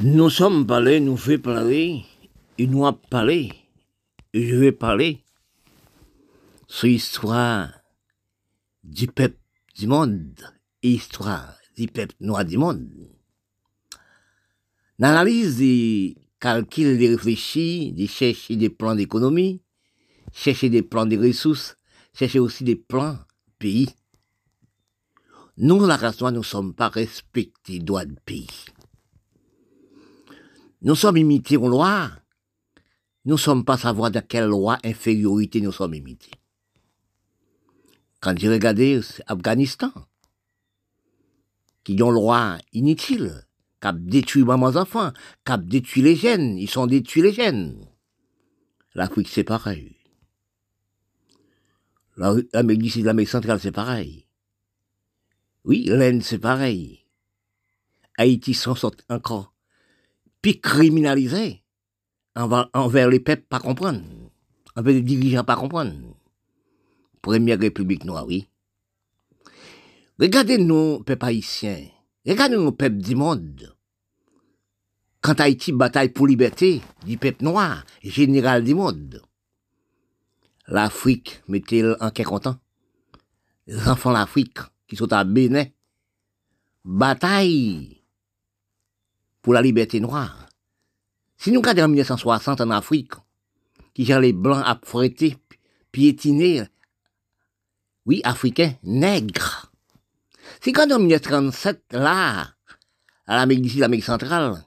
Nous sommes parlés, nous fait parler, et nous a parlé, et je vais parler sur l'histoire du peuple du monde et l'histoire du peuple noir du monde. L'analyse des calculs, des réfléchis, de chercher des plans d'économie, chercher des plans de ressources, chercher aussi des plans pays. Nous, la race nous ne sommes pas respectés droits de pays. Nous sommes imités aux lois. Nous ne sommes pas savoir de quelle loi infériorité nous sommes imités. Quand j'ai regardé Afghanistan, qui ont loi inutile, qui a détruit mes enfants, qui a détruit les jeunes, ils sont détruits les jeunes. L'Afrique, c'est pareil. L'Amérique du l'Amérique centrale, c'est pareil. Oui, l'Inde, c'est pareil. Haïti s'en sort encore puis criminaliser envers les peuples pas comprendre, envers les dirigeants pas comprendre. Première République noire, oui. Regardez nous, peuples haïtiens, regardez nous, peuples du monde. Quand Haïti bataille pour liberté du peuple noir, général du monde, l'Afrique met-elle en quel content? Les enfants d'Afrique qui sont à Bénin, bataille pour la liberté noire. Si nous regardons en 1960 en Afrique, qui gère les blancs à fréter, piétiner, oui, africains, nègres. Si quand en 1937, là, à l'Amérique d'ici, l'Amérique centrale,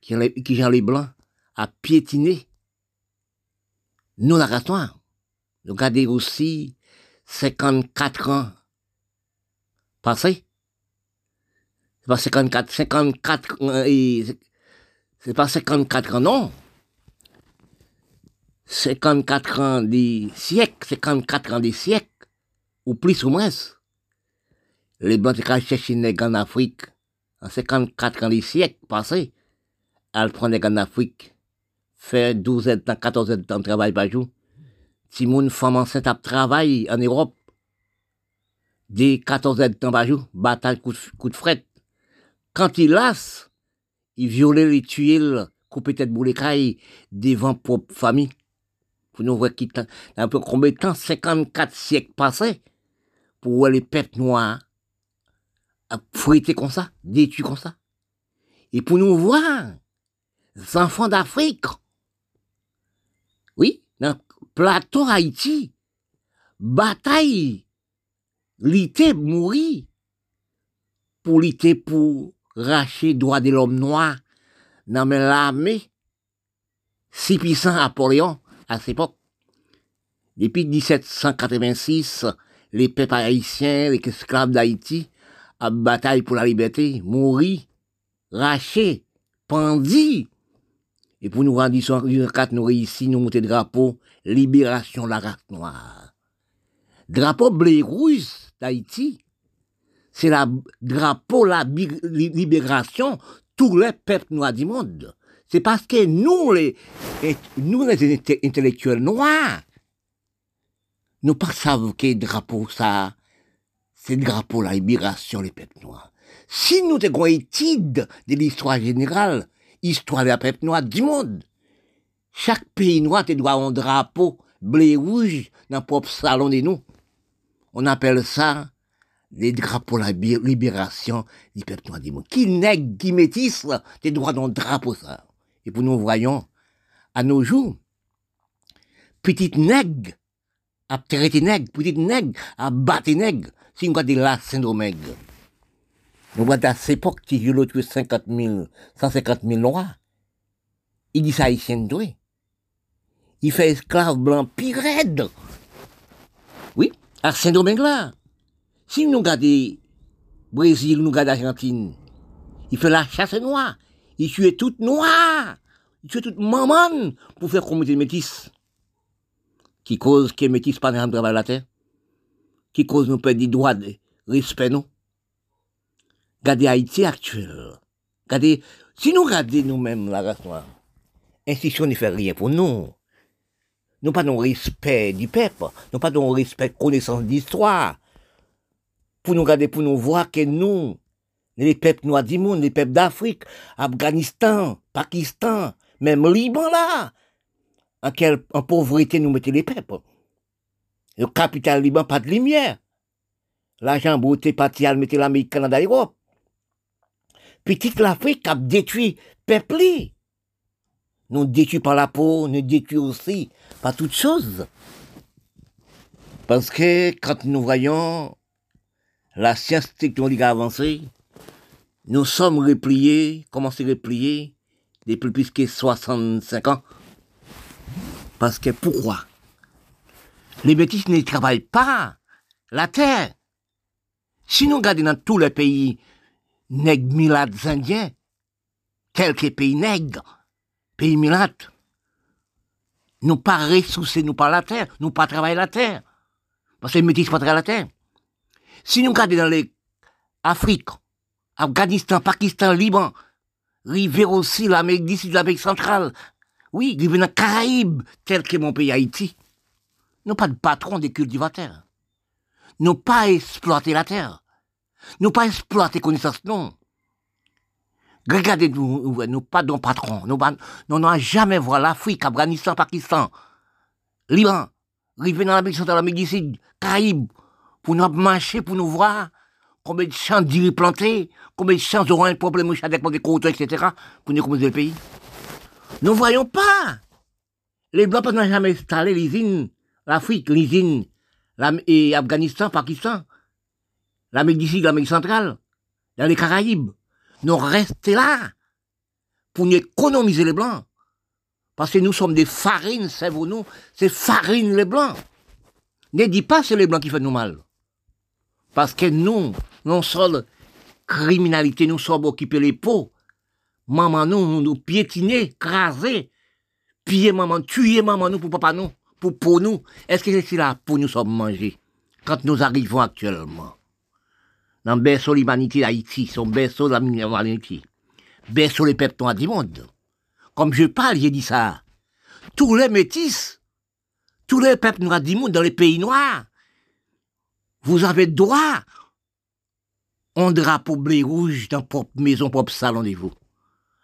qui gère les blancs à piétiner, nous, la race noire, nous regardons aussi 54 ans passés, pas 54, 54, euh, c'est pas 54 ans, non. 54 ans des siècles, 54 ans des siècles, ou plus ou moins. Les Blancs qui cherché des en Afrique, en 54 ans des siècles passés, elles prennent des en Afrique, faire 12 ans, 14 ans de travail par jour. Si mon femme enceinte a travaillé en Europe, des 14 heures de temps par jour, bataille coup de, coup de fret. Quand il lasse, il violait les tuiles, coupait tête boulécaille devant propre famille. Pour nous voir qui un peu combien de temps, 54 siècles passés, pour voir les peuples noirs à comme ça, détruits comme ça. Et pour nous voir, les enfants d'Afrique, oui, dans le plateau Haïti, bataille, lutter, mourir, pour lutter pour racher droit de l'homme noir dans l'armée si puissant Napoléon à cette époque. Depuis 1786, les peuples haïtiens, les esclaves d'Haïti, à bataille pour la liberté, mourir, raché, pendus. Et pour nous rendre 4 nous réussissons, nous monter drapeau, libération de la race noire. Drapeau blé rouge d'Haïti, c'est la drapeau, la libération, tous les peuples noirs du monde. C'est parce que nous, les, nous, les intellectuels noirs, nous pas savons que drapeau ça, c'est le drapeau la libération des peuples noirs. Si nous avons étude de l'histoire générale, histoire des peuples noirs du monde, chaque pays noir doit un drapeau bleu rouge dans le propre salon de nous. On appelle ça les drapeaux la libération du peuple noir. Qui nègre, qui métisse, des droits dans le drapeau, ça? Et pour nous voyons, à nos jours, petite nègre, à traiter nègre, petite nègre, à battre nègre, si on regarde là, Saint-Domingue. Nous voyons à cette époque, qui eu l'autre 50 000, 150 000 noirs. Il dit ça haïtien doué. Il fait esclave blanc pire Oui, à Saint-Domingue là. Si nous regardons Brésil, nous regardons Argentine, il fait la chasse noire. Il tue toute noire. Il tue toute maman pour faire communauté métis. Qui cause que métis pas travail la terre. Qui cause nous perdre des droits de respect, non? Regardez Haïti actuel. Regardez, si nous regardons nous-mêmes la race noire, l'institution ne fait rien pour nous. Nous pas de respect du peuple, nous pas de respect connaissance d'histoire nous garder, pour nous voir que nous, les peuples noirs du monde, les peuples d'Afrique, Afghanistan, Pakistan, même Liban là, en quelle en pauvreté nous mettons les peuples. Le capital Liban, pas de lumière. L'argent beauté parti à mettre l'Amérique, Canada, Europe. Petite l'Afrique a détruit peuple. Nous détruit par la peau, nous détruit aussi par toutes choses. Parce que quand nous voyons la science technologique avancée, nous sommes repliés, comment c'est repliés, depuis plus que 65 ans. Parce que pourquoi? Les bêtises ne travaillent pas la terre. Si nous regardons dans tous les pays nègres milades indiens, tels que pays nègres, pays milades, nous pas ressourcer nous pas la terre, nous pas travailler la terre. Parce que les métis pas la terre. Si nous regardons dans les Afrique, Afghanistan, Pakistan, Liban, river aussi l'Amérique d'ici, l'Amérique centrale. Oui, river dans les Caraïbes, tel que mon pays Haïti. Nous pas de patron des cultivateurs. Nous pas exploiter la terre. Nous pas exploiter connaissances, non. Regardez, nous, pas de patron. Nous n'avons jamais vu l'Afrique, Afghanistan, Pakistan, Liban, river dans l'Amérique centrale, l'Amérique d'ici, Caraïbes, pour nous marcher, pour nous voir combien de champs d'îles plantés, combien de champs auront un problème avec des côtes, etc., pour nous composer le pays? Nous ne voyons pas. Les Blancs n'ont jamais installé l'usine, l'Afrique, l'usine, et Afghanistan, Pakistan, l'Amérique du Sud, l'Amérique centrale, dans les Caraïbes. Nous restons là pour nous économiser les Blancs. Parce que nous sommes des farines, c'est vous nous, c'est farine les Blancs. Ne dis pas c'est les Blancs qui font nous mal. Parce que nous, non sommes criminalité, nous sommes occupés les peaux. Maman nous, nous piétiner, craser, piller maman, tuer maman nous pour papa nous, pour pour nous. Est-ce que c'est là pour nous sommes mangés? Quand nous arrivons actuellement? Dans le berceau l'humanité d'Haïti, son berceau de l'humanité, berceau les peuples noirs du monde. Comme je parle, j'ai dit ça. Tous les métis, tous les peuples noirs du monde dans les pays noirs, vous avez droit un drapeau bleu rouge dans votre maison, propre salon de vous.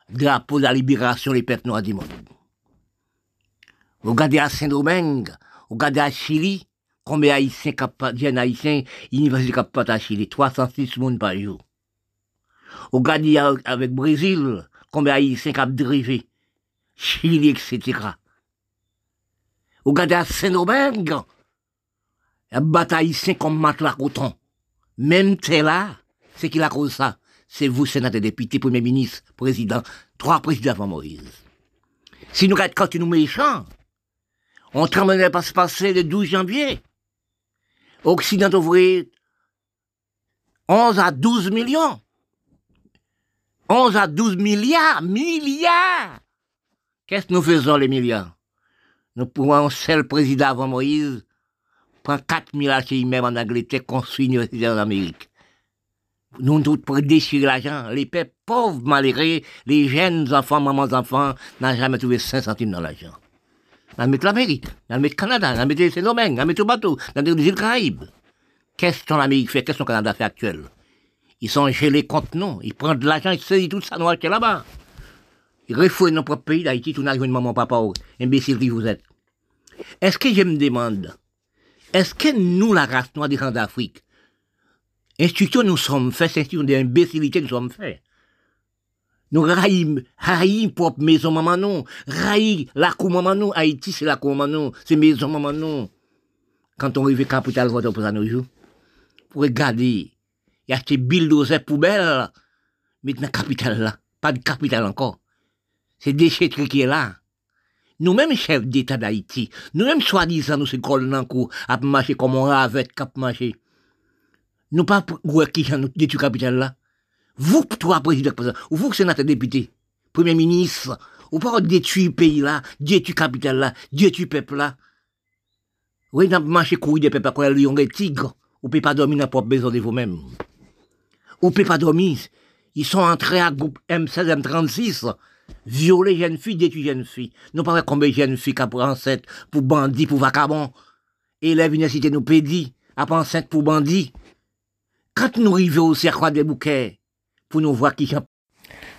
Drapeau de la libération des peuples noirs du monde. Vous regardez à Saint-Domingue, vous regardez à Chili, combien d'Haïtiens, Haïtiens, université à Chili, 306 personnes par jour. Vous regardez avec Brésil, combien d'Haïtiens cap drivé, Chili, etc. Vous regardez à Saint-Domingue, la bataille c'est comme matelas coton. Même c'est là, c'est qui la cause ça? C'est vous, sénateur, député, premier ministre, président, trois présidents avant Moïse. Si nous quand nous méchants, on tremblerait pas se passer le 12 janvier. Occident ouvrier, 11 à 12 millions. 11 à 12 milliards, milliards. Qu'est-ce que nous faisons les milliards? Nous pouvons, seul président avant Moïse, prend 4 000 HI même en Angleterre, université en Amérique. Nous, tous, pour déchirer l'argent, les pauvres, malheureux, les jeunes enfants, mamans enfants, n'ont jamais trouvé 5 centimes dans l'argent. Dans l'Amérique, dans le Canada, dans le Saint-Domingue, dans le bateau, dans les îles Caraïbes. Qu'est-ce que l'Amérique fait, qu'est-ce que Canada fait actuel? Ils sont gelés contre nous, ils prennent de l'argent, ils saisissent tout ça, nous là-bas. Ils refouillent notre propre pays d'Haïti, tout n'a maman, papa, imbécile qui vous êtes. Est-ce que je me demande, est-ce que nous, la race noire des grands d'Afrique, institution nous sommes faits, c'est institution d'imbécilité nous sommes faits. Nous raillons, raillons propre maison maman non, raillons la cour maman non, Haïti c'est la cour maman non, c'est maison maman non. Quand on arrive à capital, on pour nos jours. Pour regarder, il y a ces bulldozers poubelles, la capitale là, pas de capitale encore. C'est déchetterie qui est là. Nous-mêmes, chefs d'État d'Haïti, nous-mêmes, soi-disant, nous, c'est cou, à marcher comme on avec cap marcher. Nous pas, pour qui nous détruit capital là? Vous, toi, président, ou vous, sénateur député, premier ministre, ou pas détruire pays là, détruire capital là, détruire peuple là. Oui, n'a marché courir des peuples comme lion et tigre. Ou peut pas dormir dans propre maison de vous-même. Ou peut pas dormir. Ils sont entrés à groupe M16, M36 violer jeune fille, détruire jeune fille. Nous pas combien de jeunes filles qui enceinte pour bandits, pour vagabonds. Élèves université nous pédit, après enceinte pour bandits. Quand nous arrivons au cercle des bouquets, pour nous voir qui sont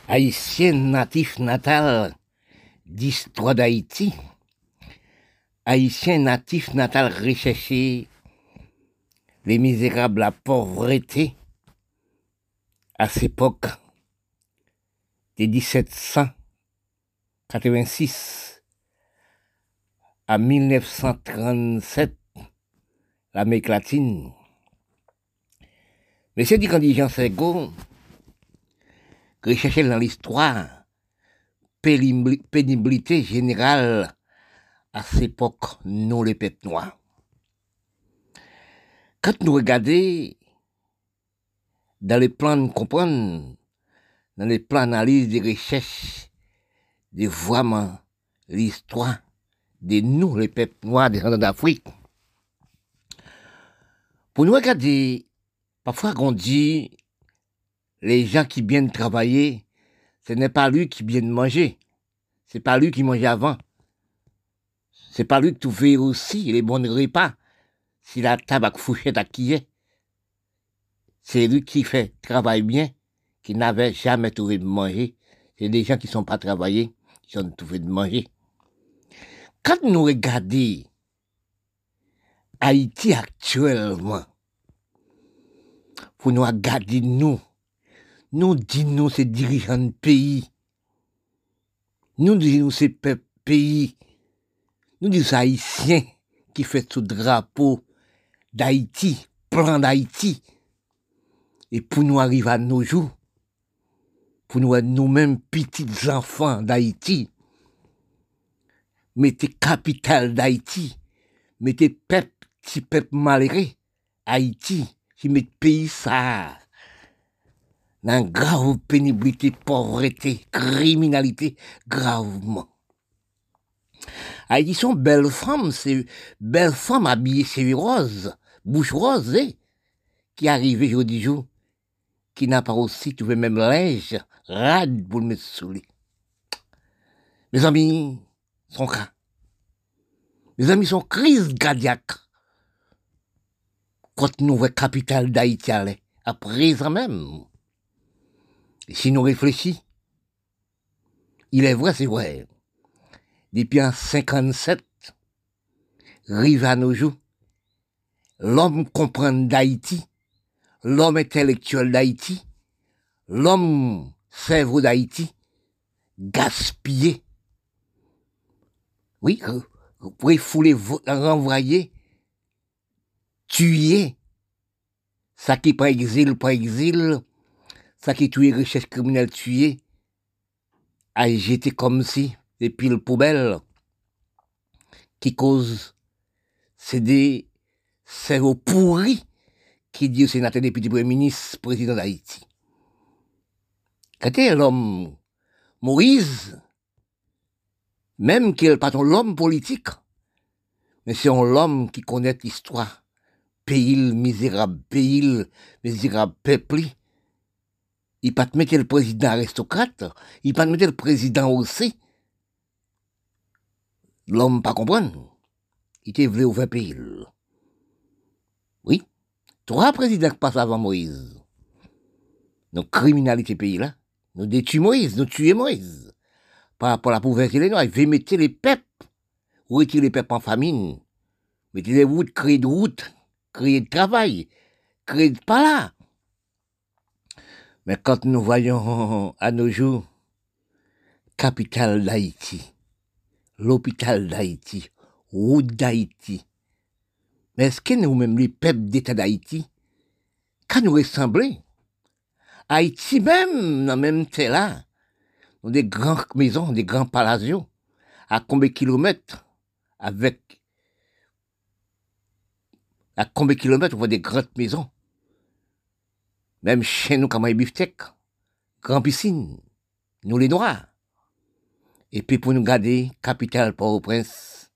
haïtiens natifs natal d'histoire d'Haïti. Haïtiens natifs natal recherché les misérables, la pauvreté à cette époque de 1786 à 1937, l'Amérique latine. Mais c'est dit quand Jean Sego, rechercher dans l'histoire pénibilité générale à cette époque, nous les peuples. Quand nous regardons dans les plans de comprendre, dans les plans d'analyse des recherches, de vraiment l'histoire de nous, les peuples noirs des d'Afrique, pour nous regarder, parfois on dit, les gens qui viennent travailler, ce n'est pas lui qui vient manger. C'est pas lui qui mangeait avant. C'est pas lui qui fait aussi les bons repas. Si la table fouchette à qui est. C'est lui qui fait travail bien, qui n'avait jamais trouvé de manger. C'est des gens qui sont pas travaillés, de manger. Quand nous regardons Haïti actuellement, pour nous regarder nous, nous disons ces dirigeants de pays, nous disons ces pays, nous disons haïtiens qui fait ce drapeau d'Haïti, plan d'Haïti. Et pour nous arriver à nos jours, pour nous nous-mêmes petits enfants d'Haïti, mettez capitale d'Haïti, mettez peuple, petit peuple malgré, Haïti, qui met pays ça, dans grave pénibilité, pauvreté, criminalité, gravement. Haïti sont belles femmes, belles femmes habillées, c'est rose, bouche rose, eh, qui arrivent aujourd'hui. jour, qui n'a pas aussi trouvé même linge, rade pour le mettre sous Mes amis sont cas. Mes amis sont crise cardiaque. Quand nous voyons capitale d'Haïti à présent même. si nous réfléchissons, il est vrai, c'est vrai. Depuis en 57, rive à nos jours, l'homme comprend d'Haïti, l'homme intellectuel d'Haïti, l'homme cerveau d'Haïti, gaspillé. Oui, vous pouvez fouler, renvoyer, tuer, ça qui par exil, par exil, ça qui tue richesse criminelle tuer, a jeté comme si des piles poubelles qui causent, c'est des cerveaux pourris qui dit sénateur député premier ministre, président d'Haïti. Quand l'homme Moïse, même qu'il n'est pas l'homme politique, mais c'est un homme qui connaît l'histoire. Pays misérable, pays misérable peuple. Il pas te mettre le président aristocrate, il pas te mettre le président aussi. L'homme pas comprendre. Il était voulu ouvrir pays. Trois présidents qui passent avant Moïse. Nous criminalité pays là. Nous détruisons Moïse, nous tuons Moïse. Par rapport à la pauvreté des Noirs, il veut mettre les peuples. Est-il les peuples en famine? Mettez des routes, créer de routes, créer de travail, créer de pas là. Mais quand nous voyons à nos jours, capitale d'Haïti, l'hôpital d'Haïti, route d'Haïti, mais est-ce que nous-mêmes, les peuples d'État d'Haïti, qu'à nous ressembler? Haïti même, dans même là, dans des grandes maisons, des grands palazios, à combien de kilomètres, avec, à combien de kilomètres, on voit des grandes maisons? Même chez nous, comme biftec, grand piscine, nous les noirs. Et puis pour nous garder, capitale Port-au-Prince,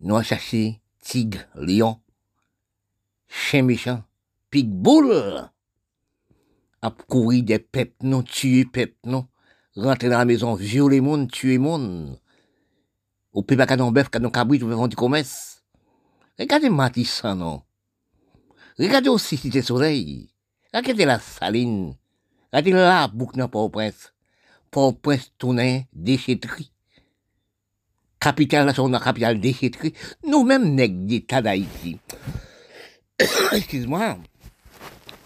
nous avons cherché tigre, lion, chien méchant, pitbull, à courir des peuples, non, tuer peuples, non, rentrer dans la maison, violer monde, tuer monde. Au pays pas qu'à bœuf, qu'à cabrit, ou vendre du commerce. Regardez Matissan, non. Regardez aussi Cité Soleil. Regardez la Saline. Regardez là, bouc nan Port-au-Prince. Port-au-Prince tourné déchetterie. Capitale nationale, capitale. Nous-mêmes, nègres d'État d'Haïti. Excuse-moi.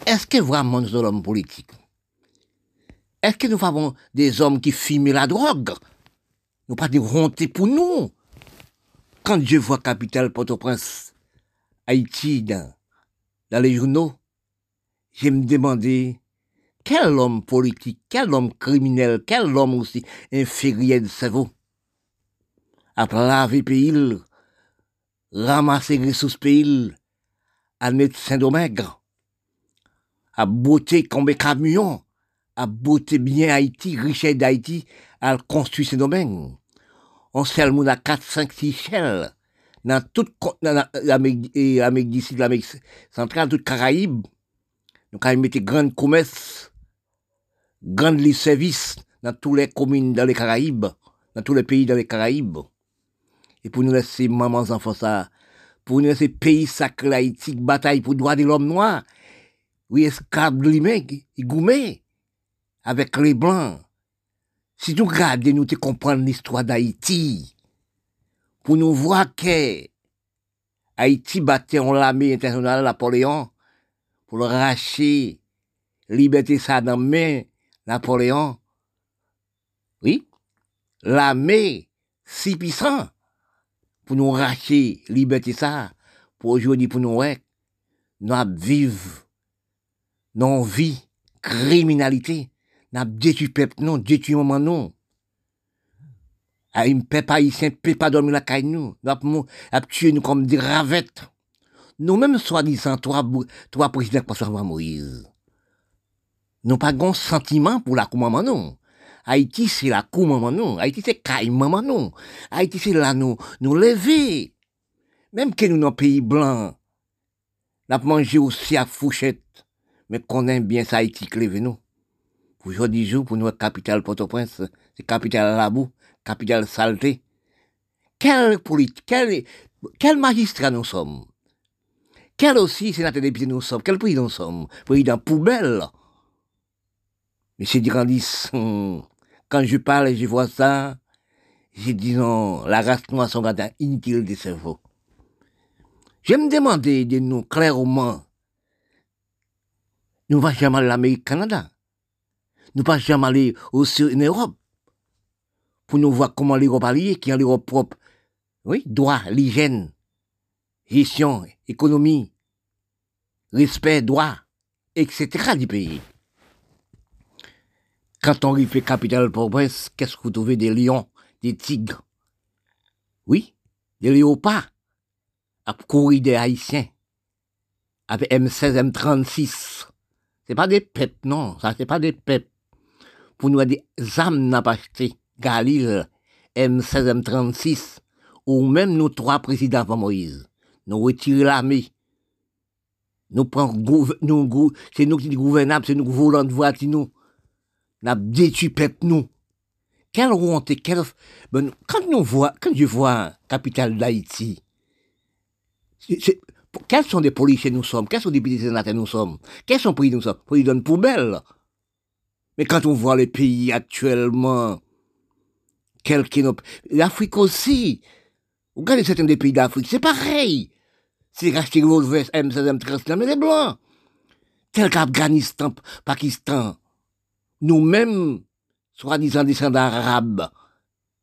Est-ce que vraiment nous hommes politiques? Est-ce que nous avons des hommes qui fument la drogue? Nous pas de honte pour nous. Quand je vois capitale Port-au-Prince, Haïti dans, dans les journaux, je me demandais quel homme politique, quel homme criminel, quel homme aussi inférieur de cerveau? Après laver pays, ramasser les ressources pays, à mettre Saint-Domingue, à beauté comme camion, à beauté bien Haïti, richesse d'Haïti, à construire Saint-Domingue. On sait le à 4, 5, 6 chelles, dans toute l'Amérique Sud, l'Amérique centrale, toute Caraïbes. Nous avons mis grandes commerces, grandes services dans toutes les communes dans les Caraïbes, dans tous les pays dans les Caraïbes. Et pour nous laisser mamans enfants ça, pour nous laisser pays sacré Haïti, bataille pour droit de l'homme noir, oui, esclaves de lui-même, goumé, avec les blancs. Si nous regardons, nous te comprendre l'histoire d'Haïti, pour nous voir que Haïti battait en l'armée internationale Napoléon, pour racher, liberté ça dans main Napoléon. Oui, l'armée si puissant pour nous racher, liberté ça, pour aujourd'hui, pour nous, ouais, nous vivre non vie, criminalité, n'a détruit peuple non, détruit maman non. A peuple haïtien peut pas dormir la caille nous, n'a tué nous comme des ravettes. Nous-mêmes, soi-disant, toi, toi, président, François Moïse. Nous pas sentiment pour la maman non. Haïti, c'est la coup maman non. Haïti, c'est caille maman non. Haïti, c'est là nous, nous lever. Même que nous, dans pays blanc, n'a mangé aussi à fouchette mais qu'on aime bien ça Haïti clévé nous. Pour aujourd'hui jour, pour notre capitale Port-au-Prince, c'est capitale Labou, capitale saleté. Quel politique, quel, quel magistrat nous sommes. Quel aussi sénateur député nous sommes. Quel président nous sommes. Président poubelle. Monsieur Durandis, hum, quand je parle et je vois ça, je dis non, la race noire sont gardien inutile de cerveau. Je me demandais de nous clairement nous ne va jamais aller à l'Amérique Canada. Nous ne va jamais aller aussi en Europe. Pour nous voir comment l'Europe alliée, qui est l'Europe propre. Oui, droit, l'hygiène, gestion, économie, respect, droit, etc. du pays. Quand on arrive capitale Port-au-Prince, qu'est-ce que vous trouvez des lions, des tigres? Oui, des léopards, à courir des haïtiens, avec M16, M36. C'est pas des pètes, non. Ça, c'est pas des pètes. Pour nous, des âmes n'a pas acheté. Galil, M16, M36, ou même nos trois présidents avant Moïse. Nous retirons l'armée. Nous prenons, nous, c'est nous qui gouvernons, c'est nous qui volons de voiture, nous. Nous détruit nous. Quelle honte, quelle, ben, quand nous voit, quand je vois capitale d'Haïti, quels sont des policiers nous sommes? Quels sont des députés sénateurs nous sommes? Quels sont pays nous sommes? Pays d'une poubelle. Mais quand on voit les pays actuellement, l'Afrique aussi, regardez certains des pays d'Afrique, c'est pareil. C'est racheter veste M16, M13, mais les blancs. Tel qu'Afghanistan, Pakistan, nous-mêmes, soi-disant descendants arabes,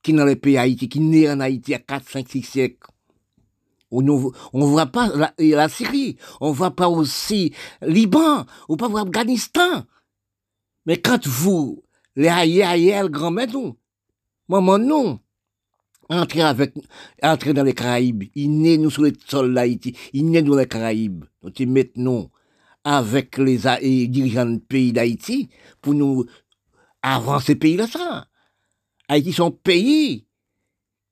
qui dans les pays Haïti, qui nés en Haïti à 4, 5, 6 siècles, on ne voit pas la, Syrie, on ne voit pas aussi Liban, on pas Afghanistan. Mais quand vous, les aïe grand-mère, nous, maman, nous, entrez avec, entrez dans les Caraïbes, il naît nous sur le sol d'Haïti, il naît dans les Caraïbes. Nous te mettons avec les, dirigeants du pays d'Haïti pour nous avancer pays-là, ça. Haïti, son pays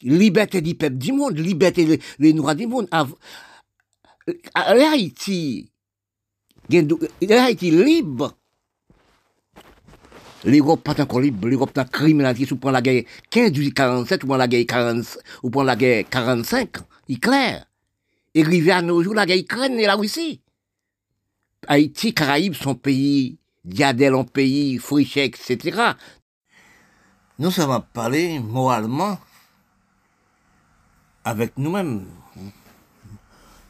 liberté du peuple du monde, liberté des Noirs du monde. L'Haïti, l'Haïti libre. L'Europe pas encore libre, l'Europe est criminalisée, ou prend la guerre 15 47, ou prend la guerre 40, ou prend la guerre 45, il clair. Et arrivé à nos jours, la guerre Ukraine et la Russie. Haïti, Caraïbes sont pays Diadel en pays, Friché, etc. Nous sommes parler moralement avec nous-mêmes.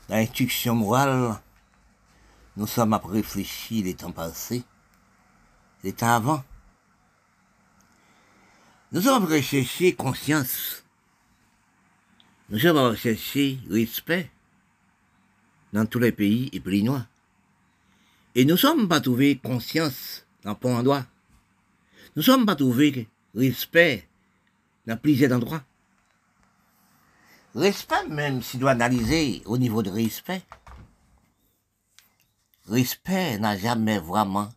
L'instruction morale, nous sommes à réfléchir les temps passés, les temps avant. Nous sommes rechercher conscience. Nous sommes rechercher respect dans tous les pays et pays. Et nous sommes pas trouvé conscience dans plein endroit. Nous sommes pas trouvé respect dans plusieurs endroits. Respect, même si doit analyser au niveau de respect, respect n'a jamais vraiment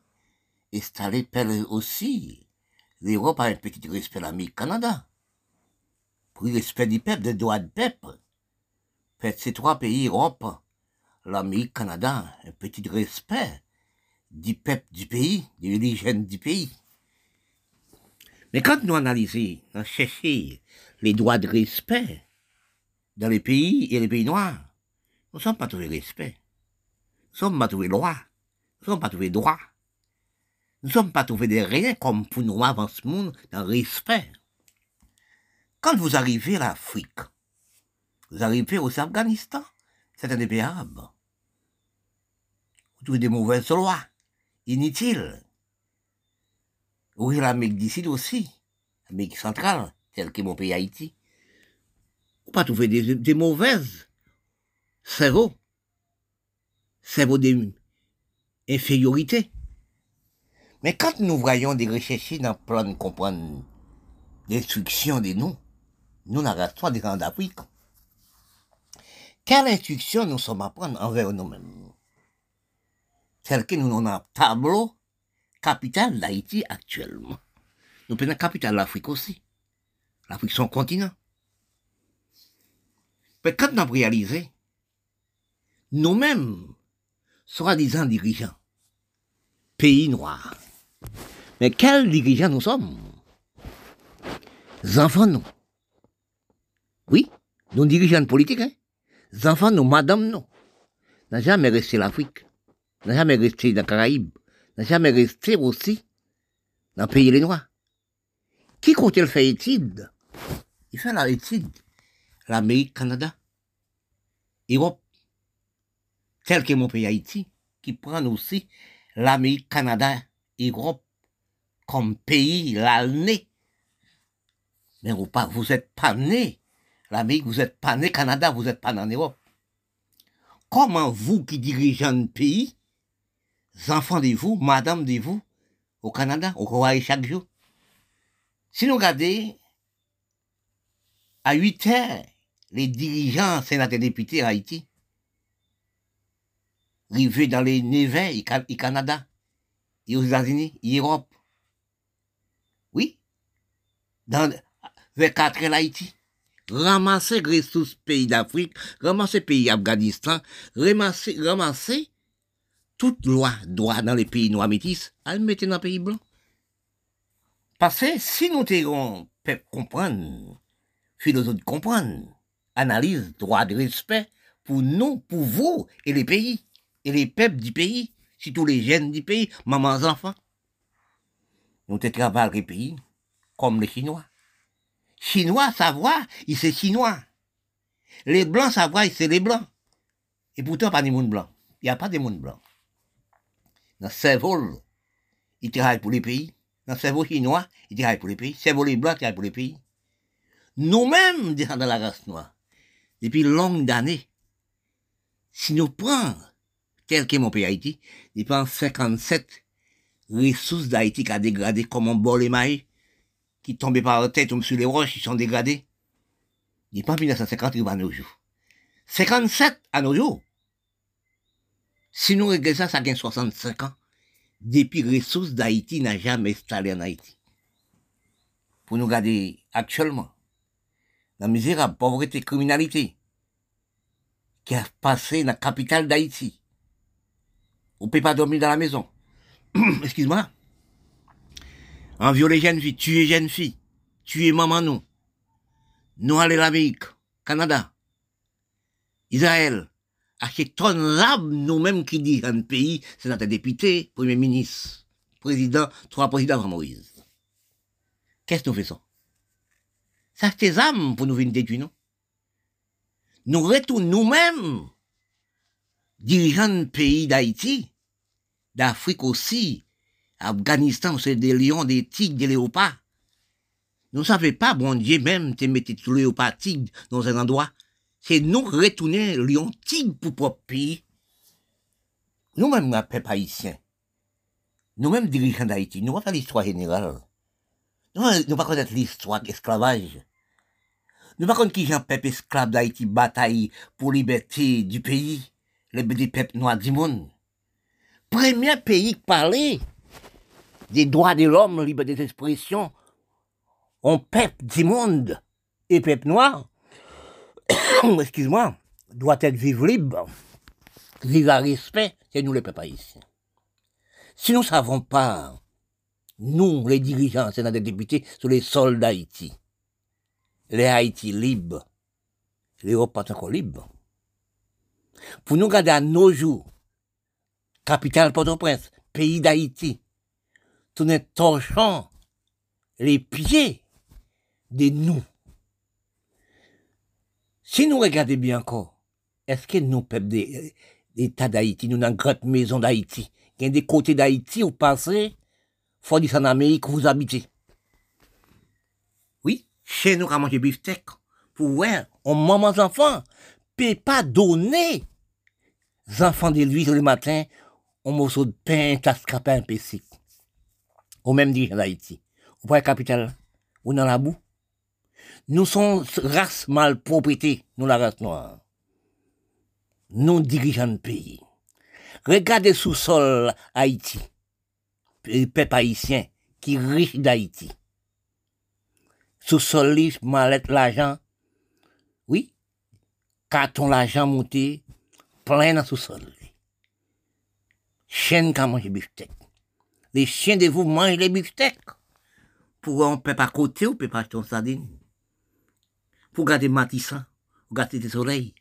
installé pelle aussi. L'Europe a un petit respect l'Amérique Canada. Pour le respect du peuple, des droits du peuple. Ces trois pays Europe, l'Amérique Canada, un petit respect du peuple du pays, des religions du pays. Mais quand nous analysons, nous cherchons les droits de respect dans les pays et les pays noirs, nous ne sommes pas trouvés respect. Nous ne sommes pas trouvés loi. Nous ne sommes pas trouvés droit. Nous ne sommes pas trouvés de rien comme pour nous avant ce monde dans le respect. Quand vous arrivez à l'Afrique, vous arrivez au Afghanistan, c'est un des pays arabes. Vous trouvez des mauvaises lois inutile. Oui, l'Amérique du Sud aussi, l'Amérique centrale, tel que mon pays Haïti. On pas trouver des, mauvaises cerveaux, cerveaux d'infériorité. Mais quand nous voyons des recherches dans le plan de comprendre l'instruction des noms, nous n'arrêtons des grands d'Afrique. Quelle instruction nous sommes à prendre envers nous-mêmes? Tel que nous avons un tableau capital d'Haïti actuellement. Nous prenons capitale de l'Afrique aussi. L'Afrique, son continent. Mais quand nous avons réalisé, nous-mêmes, soi-disant dirigeants, pays noirs, mais quels dirigeants nous sommes? Enfants, nous. Oui, nous dirigeants politiques, hein. enfants, nous, madame, nous. N'a jamais resté l'Afrique n'a jamais resté dans les Caraïbes, n'a jamais resté aussi dans le pays des Noirs. Qui compte le faire étude? Il fait la étude. L'Amérique, Canada, Europe, tel que mon pays Haïti, qui prend aussi l'Amérique, Canada, Europe comme pays l'année. Mais vous, pas, vous êtes pas né. L'Amérique, vous êtes pas né Canada, vous êtes pas né en Europe. Comment vous qui dirigez un pays, enfants de vous, madame de vous, au Canada, au voyez chaque jour. Si nous regardons, à 8 heures, les dirigeants, sénateurs, députés à Haïti, arrivés dans les nevers, et Canada, et aux États-Unis, et Europe. Oui. Dans, vers 4 heures, Haïti. Ramasser ressources pays d'Afrique, ramasser pays Afghanistan, ramasser, ramasser toute loi doit dans les pays noirs métis, elle mettait dans les pays blancs. Parce que si nous devons comprendre, philosophe comprendre, analyse, droit de respect, pour nous, pour vous et les pays, et les peuples du pays, surtout les jeunes du pays, mamans, enfants. Nous te travaillons les pays comme les Chinois. Chinois, savoir, ils c'est Chinois. Les Blancs, savoir, ils c'est les Blancs. Et pourtant, pas des monde blancs. Il n'y a pas de monde blanc dans le cerveau, il travaille pour les pays. Dans le cerveau chinois, il travaille pour les pays. Le cerveau les blancs, il travaille pour les pays. Nous-mêmes, dans la race noire, depuis longues années, si nous prenons, tel que mon pays Haïti, depuis en 57, ressources d'Haïti qui a dégradé comme un bol maïs, qui tombaient par la tête, sur les roches, ils sont dégradés. Depuis en 1950, à nos jours. 57 à nos jours. Si nous regardons ça, ça a 65 ans. Depuis ressources d'Haïti n'a jamais installé en Haïti. Pour nous regarder actuellement, la misérable pauvreté, criminalité, qui a passé dans la capitale d'Haïti. On ne peut pas dormir dans la maison. Excuse-moi. En violer jeune fille, tuer jeune fille, tuer maman nous. Nous aller l'Amérique, Canada, Israël, ces tonnes nous-mêmes qui disent un pays, c'est notre député, premier ministre, présidents, trois présidents avant Moïse. Qu'est-ce que nous faisons? Ça, c'est des âmes pour nous venir détruire, non? Nous retournons nous-mêmes, dirigeants de pays d'Haïti, d'Afrique aussi, Afghanistan, c'est des lions, des tigres, des léopards. Nous ne savons pas, bon Dieu, même, te mettre tous les léopards, tigres dans un endroit. C'est nous retourner lions, tigres pour propre pays. Nous-mêmes, nous, peuple haïtien, nous-mêmes dirigeants d'Haïti, nous pas l'histoire générale. Nous ne pas connaître l'histoire d'esclavage. Nous ne pas connaître qui Jean peuple esclave d'Haïti bataille pour liberté du pays, petits peuples noirs du monde. Premier pays qui parlait des droits de l'homme, liberté d'expression, on peuple du monde et peuple noir, excuse-moi, doit être vivre libre, vivre à respect, c'est nous les peuples haïtiens. Si nous ne savons pas, nous, les dirigeants, c'est des députés, sur les soldats d'Haïti, les Haïti libres, l'Europe pas encore libre. Pour nous garder à nos jours, capitale Port-au-Prince, pays d'Haïti, tout est torchant les pieds de nous. Si nous regardons bien encore, est-ce que nous, peuple de l'État d'Haïti, nous, dans grande maison d'Haïti, a des côtés d'Haïti où passez, faut dire en Amérique, vous habitez? Oui, chez nous, à manger beefsteak, pour voir, on maman enfants, peut pas donner, les enfants de lui le matin, un morceau de pain, tasse un pessic. Ou même dire d'Haïti. Ou pas la capitale, ou dans la boue? Nous sommes race mal propriété, nous la race noire. Nous dirigeants de pays. Regardez sous-sol Haïti, le peuple haïtien qui est riche d'Haïti. Sous-sol, mallette l'argent, oui, carton l'argent monté, plein dans sous-sol. Chien qui mange beefsteak. Les chiens de vous mangent les beefsteaks. Pour un peut pas côté ou peut pas acheter une sardine? Pour garder Matissan, pour garder des soleils,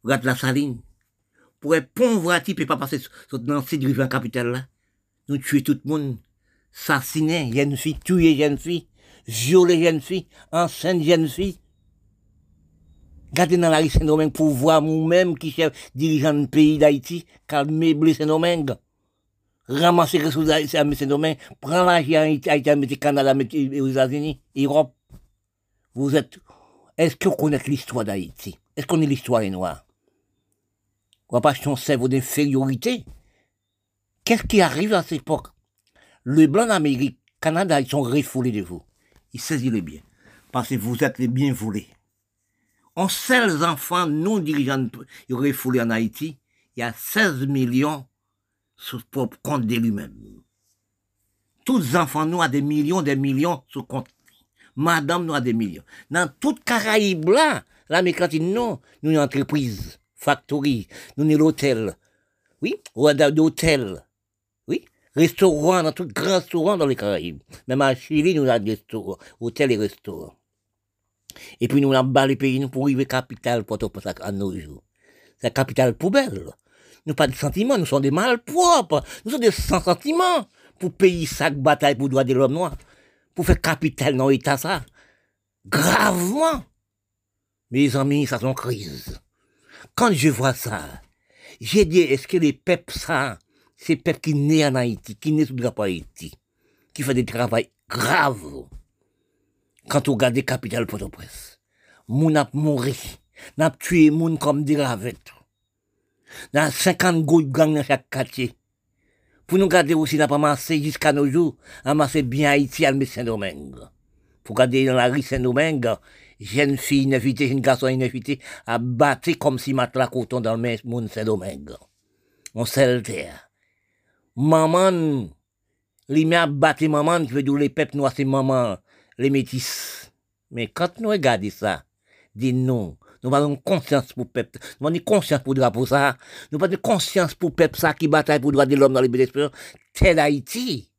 pour garder la saline pour pont voiture peut pas passer dans cette rivière capitale là. Nous tuer tout le monde, assassiner jeune fille, tuer jeune fille, violer jeune fille, enceinte jeune fille. Gardez dans la rue Saint-Domingue pour voir nous-mêmes qui chef dirigeant du pays d'Haïti, calmer Saint-Domingue. Ramasser les ressources à Saint-Domingue, prendre l'argent Haïti, Haïti, mettre Canada, aux États-Unis, Europe. Vous êtes, est-ce vous connaissez l'histoire d'Haïti? Est-ce qu'on est l'histoire des Noirs? On va pas son cerveau d'infériorité. Qu'est-ce qui arrive à cette époque? Les Blancs d'Amérique, Canada, ils sont refoulés de vous. Ils saisissent le bien. Parce que vous êtes les bien volés. On sait les enfants non dirigeants refoulés en Haïti. Il y a 16 millions sous propre compte de lui-même. Tous les enfants ont des millions, des millions sous compte. Madame nous a des millions. Dans toute Caraïbe là, l'Amérique latine, non, nous une entreprise factory, nous avons l'hôtel. Oui, ou d'hôtel. Oui, restaurant, dans tout grand restaurant dans les Caraïbes. Même à Chili, nous avons des hôtels et restaurants. Et puis nous avons les pays nous pour arriver capitale pour à nos jours. C'est la capitale poubelle. Nous pas de sentiments, nous sommes des malpropres. Nous sommes des sans sentiments pour payer sa bataille pour droit de l'homme noir. Pour faire capitale dans l'état ça. Gravement. Mes amis, ça sont crise. Quand je vois ça, j'ai dit, est-ce que les peuples, ça, ces peuples qui naissent en Haïti, qui naissent sous le Haïti, qui font des travail graves, quand on regarde les capitales Port-au-Prince, moun a mouru, n'a tué moun comme des ravettes. Dans 50 gouttes gang dans chaque quartier. Pour nous garder aussi, n'a pas jusqu'à nos jours, amasser bien Haïti à Saint-Domingue. Pour garder dans la rue Saint-Domingue, jeune fille inévitée, jeune garçon inévité, à battre comme si matelas coton dans le monde Saint-Domingue. On sait terre. Maman, lui a battu maman, qui veut dire les peuples noirs, c'est maman, les métis. Mais quand nous regardons ça, dis non, nous avons conscience pour peuple, nous avons conscience pour drapeau ça, nous avons conscience pour peuple ça qui bataille pour le droit de l'homme dans les d'espérance, tel Haïti.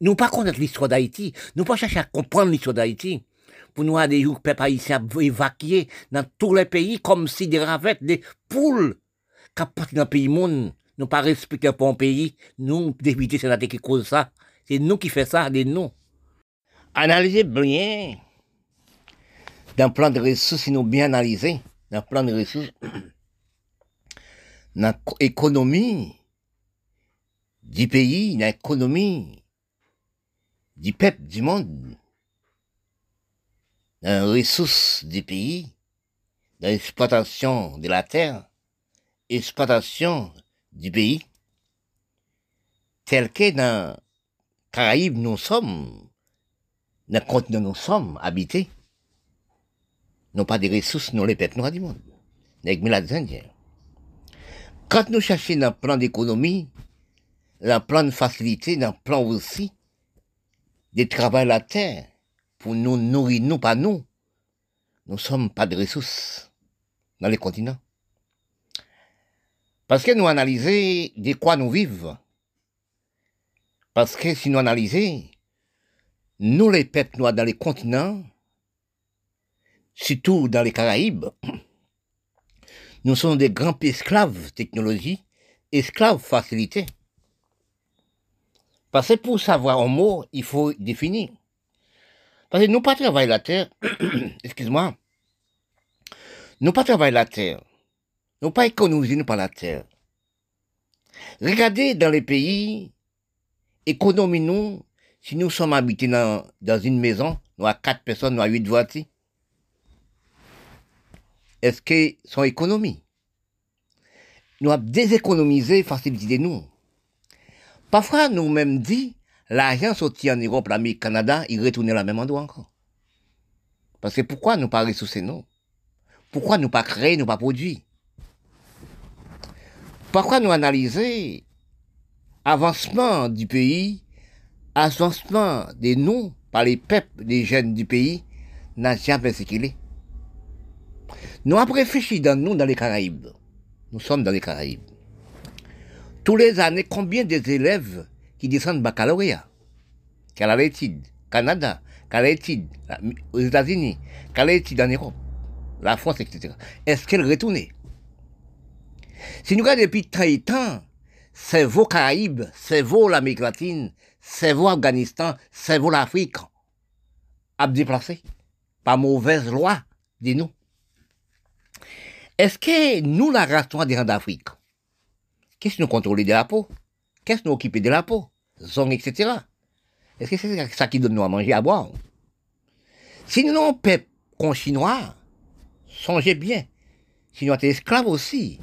Nous pas connaître l'histoire d'Haïti, nous pas chercher à comprendre l'histoire d'Haïti. Pour nous avoir des jours peuple haïtien évacués dans tous les pays comme si des ravettes, des poules, qui dans le pays monde, nous pas respecter pour un pays, nous, députés, sénateurs qui cause ça. C'est nous qui faisons ça, des nous. Analysez bien, le plan de ressources, si nous bien analyser, dans le plan de ressources, dans l'économie du pays, dans l'économie du peuple, du monde, dans les ressources du pays, dans l'exploitation de la terre, exploitation du pays, tel que dans Caraïbes nous sommes, dans le continent nous sommes habités, non pas des ressources, non les peuples noirs du monde, les Indiens. Quand nous cherchons dans plan d'économie, dans le plan de facilité, dans le plan aussi de travail la terre, pour nous nourrir, nous, pas nous, nous sommes pas de ressources dans les continents. Parce que nous analysons de quoi nous vivons. Parce que si nous analysons, nous les peuples noirs dans les continents, surtout dans les Caraïbes, nous sommes des grands esclaves technologie, esclaves facilité. Parce que pour savoir un mot, il faut définir. Parce que nous pas travailler la terre, excuse-moi, nous pas travailler la terre, nous pas économiser par la terre. Regardez dans les pays, économie nous, si nous sommes habités dans, dans une maison, nous avons quatre personnes, nous avons huit voitures. Est-ce que son économie? Nous avons déséconomisé, facilité nous. Parfois, nous même dit, l'argent sorti en Europe, l'Amérique, Canada, il retourne à la même endroit encore. Parce que pourquoi nous pas ressourcer nous? Pourquoi nous pas créer, nous pas produire? Pourquoi nous analyser avancement du pays, avancement des noms par les peuples des jeunes du pays, n'a jamais ce qu'il est. Nous avons réfléchi dans nous, dans les Caraïbes. Nous sommes dans les Caraïbes. Tous les années, combien des élèves qui descendent baccalauréat, qui Canada, qui aux États-Unis, qui en Europe, la France, etc. Est-ce qu'elle retournent Si nous regardons depuis très temps, c'est vos Caraïbes, c'est vos l'Amérique latine, c'est vos Afghanistan, c'est vos l'Afrique, à déplacer, par mauvaise loi, dis-nous. Est-ce que nous, la race noire des d'Afrique, qu'est-ce que nous contrôlons de la peau? Qu'est-ce que nous occupons de la peau? Zong, etc. Est-ce que c'est ça qui donne nous à manger, à boire? Si nous n'avons pas qu'on chinois, songez bien, si nous sommes esclaves aussi,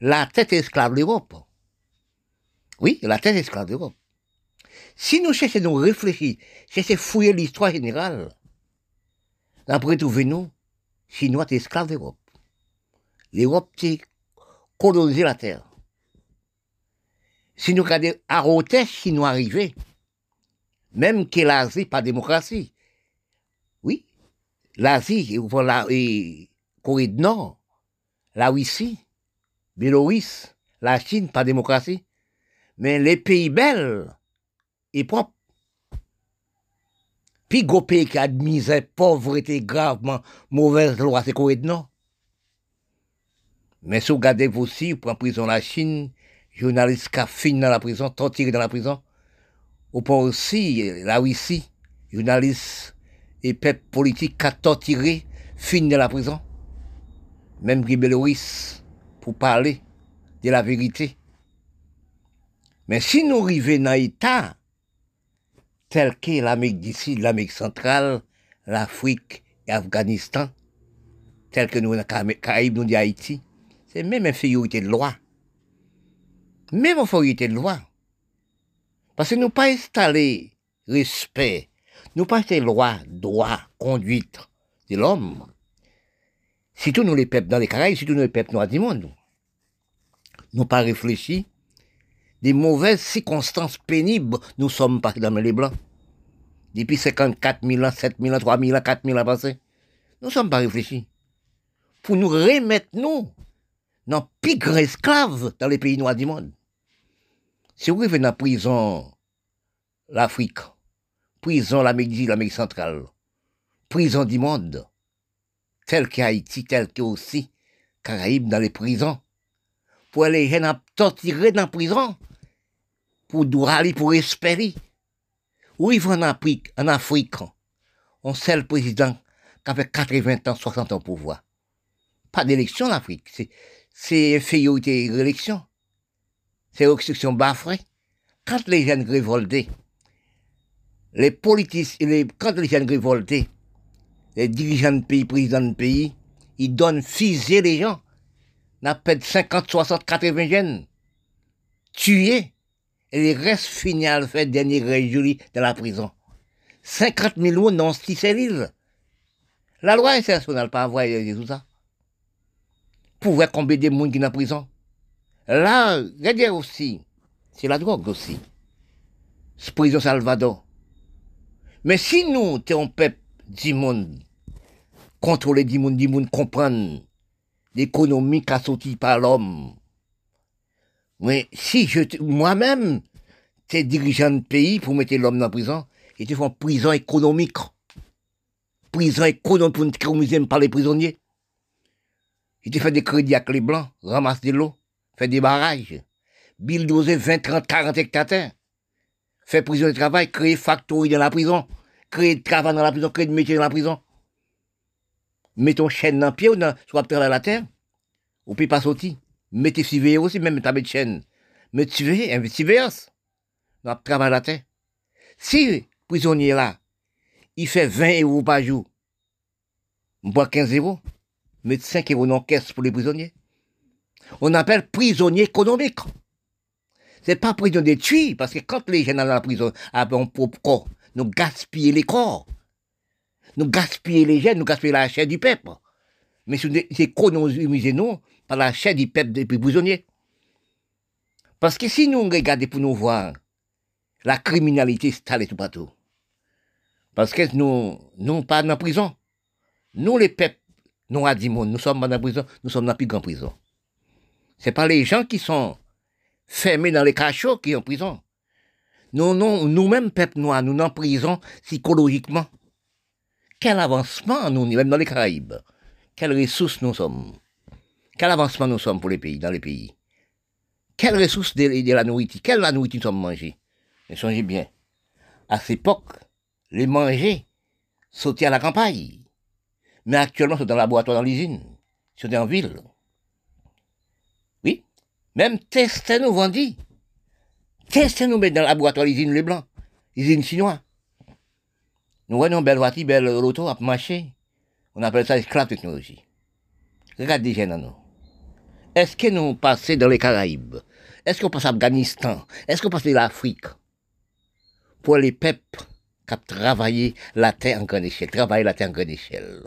la tête est esclave de l'Europe. Oui, la tête est esclave de l'Europe. Si nous cherchons de réfléchir, cherchons de fouiller l'histoire générale, après tout, nous, Chinois, es esclaves d'Europe. L'Europe, c'est coloniser la terre. Si nous regardons à Rotes, Chinois arrivés, même que l'Asie, pas démocratie. Oui, l'Asie, la Corée du Nord, la Russie, Bélorusse, la Chine, pas démocratie. Mais les pays belles et propres. Puis, pays qui a pauvreté, gravement, mauvaise loi, c'est Corée du Nord. Mais si vous regardez aussi, vous prenez en prison la Chine, journaliste fini dans la prison, torturé dans la prison. Ou pas aussi la Russie, journaliste et peuple politique qui a torturé, fini dans la prison. Même Bélorusse, pour parler de la vérité. Mais si nous arrivons dans l'État, tel que l'Amérique du Sud, l'Amérique centrale, l'Afrique et l'Afghanistan, tel que nous, dans les Caraïbes, nous, Haïti, c'est même infériorité de loi. Même infériorité de loi. Parce que nous pas installé respect, nous pas installé loi, droit, conduite de l'homme. Surtout nous les peuples dans les Caraïbes, surtout nous les peuples noirs du monde. Nous pas réfléchi. Des mauvaises circonstances pénibles, nous sommes pas dans les blancs. Depuis 54 000 ans, 7 000 ans, 3 000 ans, 4 000 ans passés. Nous sommes pas réfléchis. Pour nous remettre, nous, non pire esclaves dans les pays noirs du monde. Si vous venez dans la prison, l'Afrique, prison l'Amérique, l'Amérique centrale, prison du monde, tel qu'Haïti, tel que aussi Caraïbes dans les prisons, pour les jeunes torturé dans la prison pour aller pour espérer. Oui, en Afrique, en Afrique, on sait le président qui a fait 80 ans, 60 ans pour pouvoir. Pas d'élection en Afrique. C'est, infériorité élection. C'est restriction bafrée. Quand les jeunes révoltés, les politiciens, quand les jeunes révoltés, les dirigeants de pays, présidents de pays, ils donnent fiser les gens. N'a pas de 50, 60, 80 jeunes. Tués. Et les restes à faire dernier réjouis dans la prison. 50 000 dans six cellules. La loi internationale pas envoyé tout ça. Pour voir combien de monde qui sont en prison. Là, regardez aussi, c'est la drogue aussi. C'est prison Salvador. Mais si nous, t'es un peuple du monde, contrôler du monde, du monde comprendre l'économie qu'a par l'homme. Mais si je, moi-même, t'es dirigeant de pays pour mettre l'homme dans la prison, et tu fais prison économique. Prison économique pour nous par les prisonniers. Et tu fais des crédits avec les blancs, ramasse de l'eau, fait des barrages, bulldozer 20, 30, 40 hectares, fait prison de travail, créer factory dans la prison, créer de travail dans la prison, créer de métier dans la prison. Mets ton chaîne dans le pied ou dans, soit à la terre, ou puis pas sortir. Mettez surveiller aussi, même ta de chaîne. Tu veux, un surveillance. Dans travail à la terre. Si prisonnier là, il fait 20 euros par jour, on boit 15 euros, 5 euros dans la caisse pour les prisonniers. On appelle prisonnier économique. C'est pas prisonnier de tuer, parce que quand les gens dans la prison un propre corps, nous gaspillons les corps. Nous gaspillons les gens, nous gaspillons la chair du peuple. Mais c'est économiser nous par la chair du peuple des prisonniers? Parce que si nous regardons pour nous voir, la criminalité installée tout partout. Parce que nous, nous pas dans la prison. Nous, les peuples, nous, à monde, nous sommes dans la prison, nous sommes dans la plus grande prison. C'est pas les gens qui sont fermés dans les cachots qui sont en prison. Nous, nous, nous-mêmes, peuple noirs, nous sommes en prison psychologiquement. Quel avancement nous, même dans les Caraïbes. Quelles ressources nous sommes. Quel avancement nous sommes pour les pays, dans les pays. Quelles ressources de, la nourriture, quelle nourriture nous sommes mangés. Mais songez bien, à cette époque, les manger sautaient à la campagne. Mais actuellement, c'est dans le laboratoire, dans l'usine. C'est en ville. Oui. Même tester nous vendit. Tester nous mettre dans le laboratoire, l'usine Les Blancs. L'usine chinoise. Nous voyons belle voiture, belle auto à marcher. On appelle ça esclave technologie. Regardez jeunes nous. Est-ce que nous passons dans les Caraïbes? Est-ce qu'on passe à Afghanistan? Est-ce qu'on passe à l'Afrique? Pour les peuples qui travaillé la terre en grande échelle, travailler la terre en grande échelle.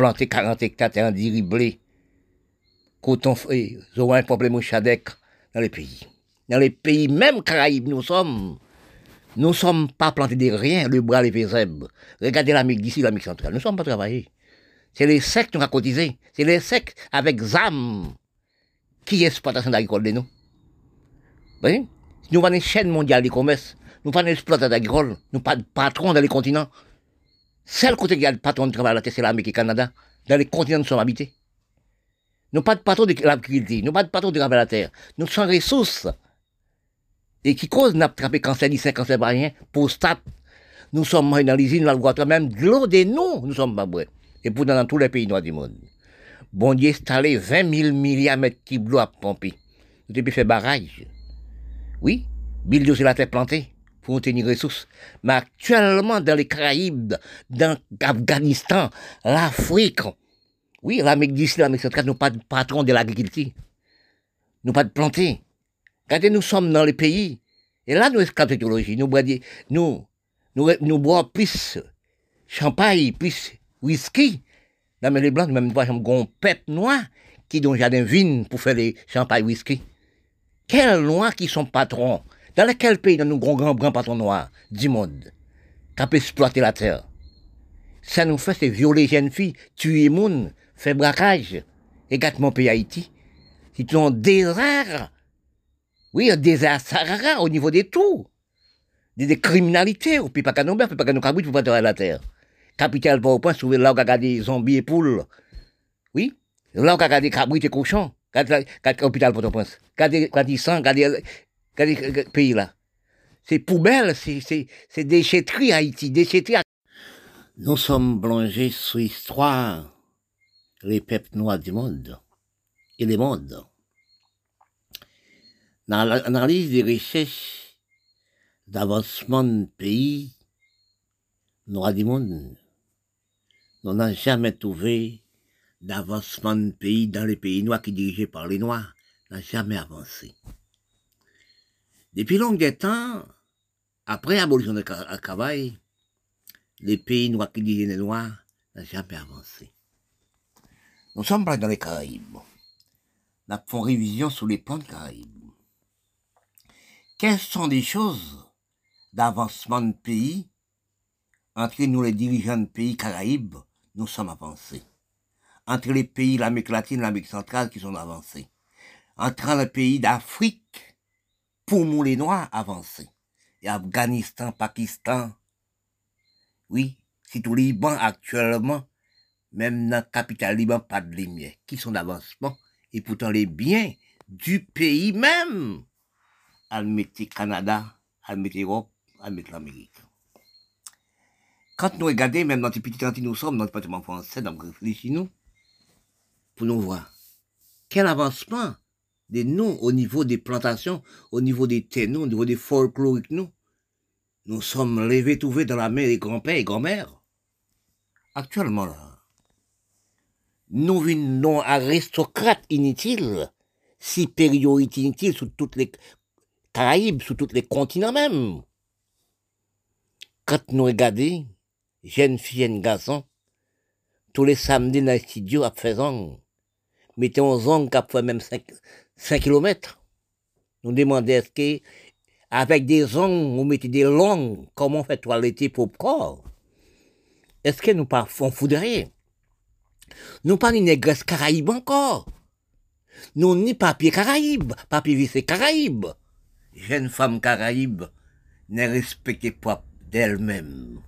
Planter 40 hectares en diriblé, coton, ont un problème au Chadec dans les pays. Dans les pays, même Caraïbes, nous sommes, nous ne sommes pas plantés de rien, le bras, les zèbres. Regardez l'Amérique d'ici, l'Amérique centrale. Nous ne sommes pas travaillés. C'est les secs qui ont cotisé. C'est les secs avec ZAM qui exploitation agricole de nous. Voyez? Nous avons une chaîne mondiale de commerce. Nous pas d'exploitation agricole. Nous pas de patron dans les continents. Seul côté qui a le patron de travail à la terre, c'est l'Amérique et le Canada. Dans les continents, nous sommes habités. Nous pas de patron de l'agriculture. Nous pas de patron de travail à la terre. Nous sommes ressources et qui cause n'attraper cancer, ni cancer par rien, pour stat. Nous sommes dans l'usine, dans le laboratoire, même de l'eau des nous, nous sommes pas. Et pourtant dans tous les pays noirs du monde. Bon Dieu installé 20 000 milliards de mètres cubes à pomper. Nous avons fait barrage. Oui, Bill c'est la terre plantée pour obtenir ressources. Mais actuellement, dans les Caraïbes, dans l'Afghanistan, l'Afrique, oui, l'Amérique du Sud, l'Amérique centrale, nous pas de patron de l'agriculture. Nous pas de planter. Quand nous sommes dans les pays, et là, nous, esclaves technologie, nous nous, nous, nous boisons plus champagne, plus whisky. Mais les blancs, même pas, un peuple noir qui dans jardin vin pour faire les champagne whisky. Quels noirs qui sont patrons? Dans quel pays, dans nos grands, grands, grands patrons noirs du monde, qui peut exploiter la terre? Ça nous fait, c'est violer les jeunes filles, tuer les gens, faire braquage. Et gâte mon pays Haïti. C'est un désert oui, un désert au niveau des tout. Des, des criminalités, ou puis pas qu'à nous pas qu'à nous pour pas à la terre. Capitale pas au point, trouver là où il a des zombies et poules. Oui, là où il a des cabrites et cochons. Regardez l'hôpital Port-au-Prince. Regardez, regardez sang, regardez, le pays là. C'est poubelle, c'est déchetterie Haïti, déchetterie. Nous sommes plongés sous l'histoire, les peuples noirs du monde et des mondes. Dans l'analyse des recherches d'avancement de pays noirs du monde, nous n'avons jamais trouvé d'avancement de pays dans les pays noirs qui dirigés par les noirs, n'a jamais avancé. Depuis longtemps temps, après l'abolition du travail, les pays noirs qui dirigent les noirs n'ont jamais avancé. Nous sommes pas dans les Caraïbes. Nous faisons révision sur les plans de Caraïbes. Quelles sont les choses d'avancement de pays entre nous les dirigeants de pays Caraïbes, nous sommes avancés? Entre les pays de l'Amérique latine et l'Amérique centrale qui sont avancés? Entre les pays d'Afrique, pour nous les Noirs, avancés. Et Afghanistan, Pakistan. Oui, c'est tout Liban actuellement, même dans la capitale Liban, pas de lumière, qui sont d'avancement, et pourtant les biens du pays même à mettre Canada, à mettre l'Europe, à mettre l'Amérique. Quand nous regardons, même dans ces petits temps nous sommes, dans le département français, dans réfléchissons nous, pour nous voir quel avancement de nous au niveau des plantations, au niveau des ténons, au niveau des folkloriques, nous. Nous sommes levés, trouvés dans la mer des grands-pères et grand-mères. Actuellement, là, nous venons aristocrates inutiles, supériorité inutile sur toutes les Caraïbes, sur tous les continents même. Quand nous regardons, jeunes filles et garçons, tous les samedis dans les studios à faisant, aux ongles à fait même 5, 5 km. Nous demandons est-ce que, avec des ongles, vous mettez des longues, comment fait toiletter pour corps? Est-ce que nous pas foudrer? Nous pas une négresse caraïbe encore. Nous ni papier caraïbe, papier vissé caraïbe jeune femme caraïbe n'est respectée pas d'elle-même.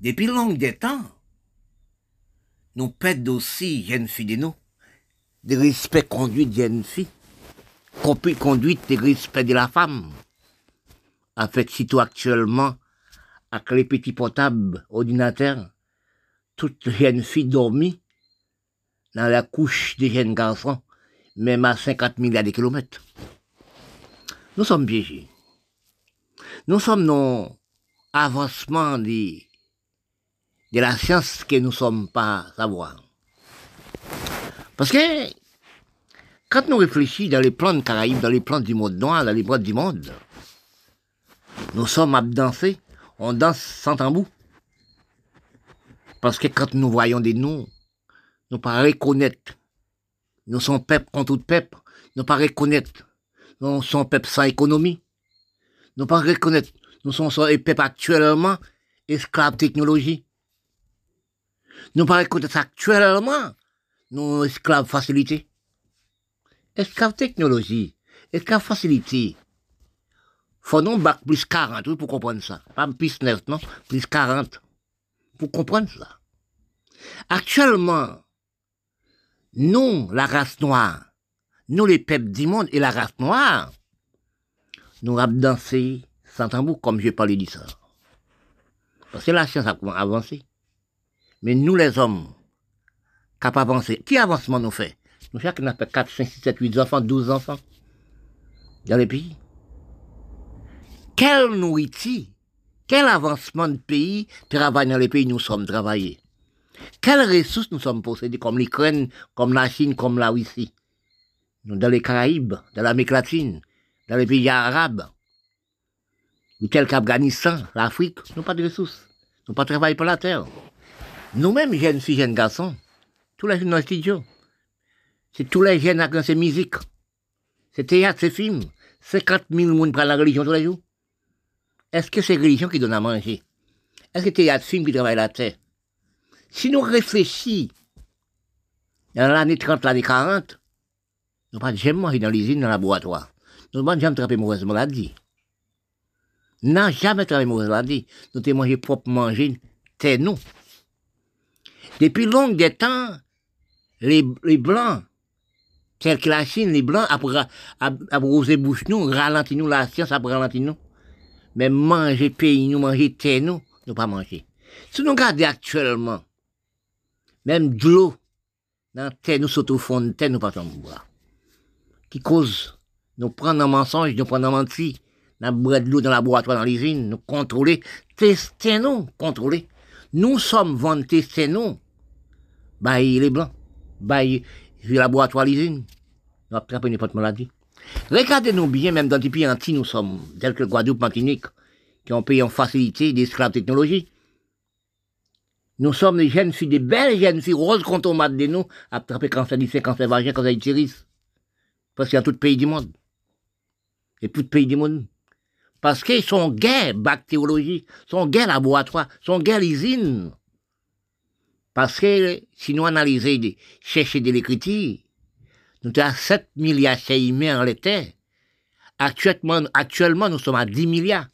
Depuis longtemps temps, nous perdons aussi, jeunes filles de nous, de respect conduit de jeunes filles, conduite de respect de la femme. En fait, tout actuellement, avec les petits portables ordinateurs, toutes les jeunes filles dormies dans la couche des jeunes garçons, même à 50 milliards de kilomètres. Nous sommes piégés. Nous sommes dans avancement de, de la science que nous ne sommes pas savoir. Parce que quand nous réfléchissons dans les plans de Caraïbes, dans les plans du monde noir, dans les plans du monde, nous sommes à danser, on danse sans tambour. Parce que quand nous voyons des noms, nous ne pas reconnaître. Nous sommes peuple contre tout peuple, nous ne pas reconnaître nous sommes peuple sans économie. Nous pas reconnaître, nous sommes un actuellement esclaves technologie. Nous pas reconnaître actuellement, nous esclaves facilité. Esclaves technologie, esclaves facilité. Faut non bac plus 40 pour comprendre ça. Pas plus 9, non, plus 40. Pour comprendre ça. Actuellement, nous, la race noire, nous les peuples du monde et la race noire, nous avons dansé sans tambour comme je parlais de ça. Parce que la science a avancé. Mais nous les hommes, capables d'avancer, qui avancement nous fait? Nous chacun a fait 4, 5, 6, 7, 8 enfants, 12 enfants. Dans les pays. Quelle nourriture, quel avancement de pays travaille dans les pays où nous sommes travaillés? Quelles ressources nous sommes possédés comme l'Ukraine, comme la Chine, comme la Russie? Dans les Caraïbes, dans l'Amérique latine, dans les pays arabes, ou tel qu'Afghanistan, l'Afrique, nous n'avons pas de ressources. Nous pas travailler pour la terre. Nous-mêmes, jeunes filles, jeunes garçons, tous les jeunes dans le studio, c'est tous les jeunes avec ces musiques, c'est théâtre, c'est film, 50 000 personnes prennent la religion tous les jours. Est-ce que c'est religion qui donne à manger? Est-ce que théâtre, film qui travaille la terre? Si nous réfléchissons dans l'année 30, l'année 40, nous pas jamais manger dans l'usine, dans le laboratoire. Nous pas jamais attraper mauvaise maladie. N'a jamais attrapé mauvaise maladie. Nous avons mangé propre manger, c'est nous. Depuis longtemps, les, les Blancs, tel que la Chine, les Blancs, après, après bouche nous, ralentit nous, la science après ralentit nous. Mais manger pays, nous, manger terre, nous, nous pas manger. Si nous regardons actuellement, même de l'eau, dans terre, nous sautons au fond nous pas boire. Qui cause? Nous prenons un mensonge, nous prenons un menti, nous boire de l'eau dans le laboratoire, dans l'usine, nous contrôler, tester nous, contrôler. Nous sommes vendus tester nous. Bah, les blancs. Le laboratoire, l'usine. Nous attrapons n'importe maladie. Regardez-nous bien, même dans des pays anti, nous sommes, tels que Guadeloupe, Martinique, qui ont payé en facilité d'esclaves technologie. Nous sommes des jeunes filles, des belles jeunes filles roses quand on de nous, attraper cancer du sein, cancer vagin, cancer utérus. Parce qu'il y a tout pays du monde. Et tout pays du monde. Parce qu'ils sont gays bactériologie, sont gays laboratoire, sont gays l'usine. Parce que si nous analysons, chercher de l'écriture, nous avons 7 milliards humains en l'été. Actuellement, actuellement, nous sommes à 10 milliards.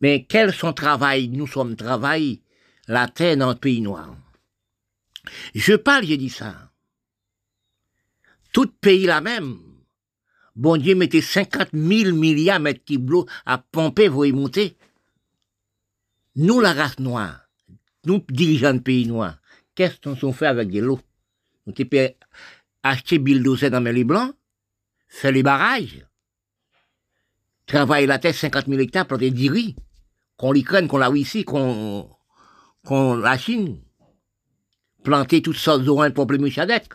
Mais quel son travail Nous sommes travail la terre dans le pays noir? Je parle, j'ai dit ça. Tout pays la même. Bon Dieu mettez 50 000 milliards de mètres à pomper, vous y monter. Nous, la race noire, nous, dirigeants de pays noirs, qu'est-ce qu'on s'en fait avec de l'eau? Nous pouvons acheter bulldozer dans les blancs, faire les barrages, travailler la terre 50 000 hectares, planter du riz, qu'on l'Ukraine, qu'on la Russie, qu'on qu'on la Chine, planter toutes sortes d'oranges pour les mouchadec,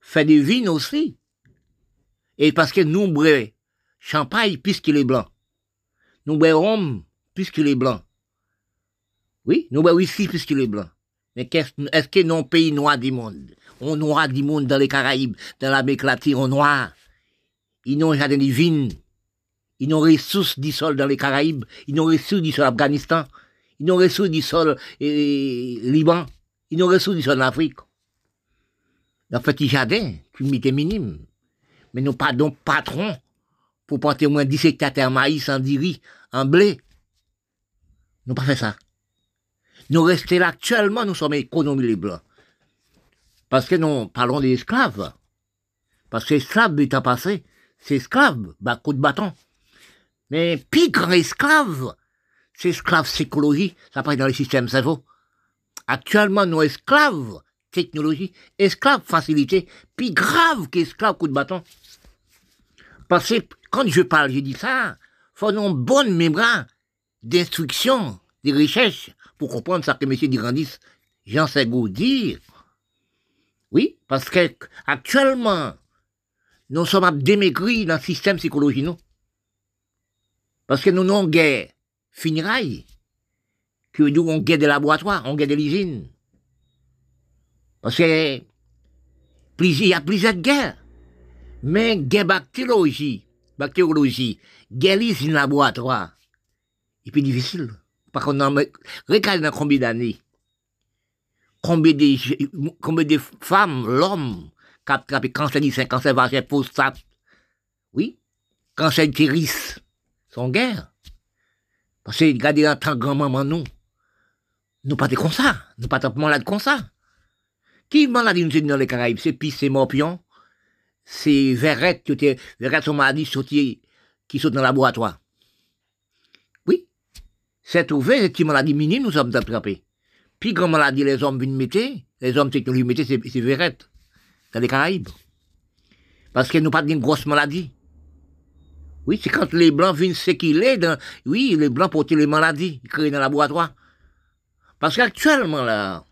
faire des vins aussi. Et parce que nous boivons champagne puisqu'il est blanc. Nous boivons rhum puisqu'il est blanc. Oui, nous boivons whisky puisqu'il est blanc. Mais est-ce que nos pays noirs du monde, on noir du monde dans les Caraïbes, dans l'Amérique latine, on noir, ils n'ont de vins, ils n'ont ressources du sol dans les Caraïbes, ils n'ont ressources du sol Afghanistan, ils n'ont reçu du sol Liban. Ils n'ont reçu du sol en Afrique. Dans petit jardin, l'humidité minime. Mais nous pas donc patron pour porter au moins 10 hectares en maïs, en diri, en blé. Nous pas fait ça. Nous restons là actuellement, nous sommes économies les blancs. Parce que nous parlons des esclaves. Parce que esclaves du temps passé, c'est esclaves, bah, coup de bâton. Mais pire grand esclave, c'est esclave psychologie, ça passe dans le système cerveau. Actuellement, nos esclaves technologie, esclaves facilité, plus grave qu'esclaves coup de bâton. Parce que quand je parle, je dis ça, faut une bonne mémoire d'instruction, de recherche, pour comprendre ça que M. Dirandis, Jean Segou dire. Oui, parce que actuellement, nous sommes à démaigrir dans le système psychologique, non? Parce que nous n'avons guère finiraille, que nous, on gagne des laboratoires, on gagne des usines. Parce que, il y a plusieurs guerres. Mais, guerre bactériologie, bactériologie, guerre usine laboratoire, c'est plus difficile. Par contre, regardez dans combien d'années, combien de, combien de femmes, l'homme, qui a attrapé cancer du sein, cancer vagin, prostate, oui, cancer utérus, sont guerre. Parce que, regardez, en tant grand-maman, nous, nous pas comme ça. Nous pas malades comme ça. Qui maladie nous dans les Caraïbes? C'est pis, c'est morpion. C'est verrette, qui verrette sont maladies qui sont dans le laboratoire. C'est trouvé, c'est une maladie minime, nous sommes attrapés. Puis, grand maladie, les hommes viennent mettre, les hommes technologiques mettent, c'est verrette. Dans les Caraïbes. Parce que nous pas d'une grosse maladie. Oui, c'est quand les Blancs viennent est dans, oui, les Blancs portent les maladies créées dans le laboratoire. Parce qu'actuellement, là,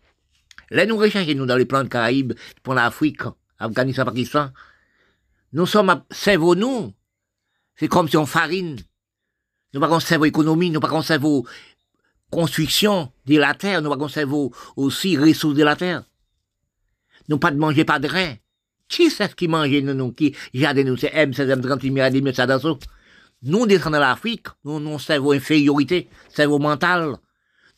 là, nous recherchons, nous, dans les plans de Caraïbes, pour l'Afrique, Afghanistan, Pakistan, nous sommes à cerveau, nous. C'est comme si on farine. Nous pas cerveau économie, nous pas cerveau construction de la terre, nous pas cerveau aussi ressources de la terre. Nous pas de manger, pas de rein. Qui c'est ce qui mange nous, nous, qui jardin nous, c'est M, c'est M30 milliards, ça dans Nous descendons de l'Afrique, nous, nous, cerveau infériorité, cerveau mental.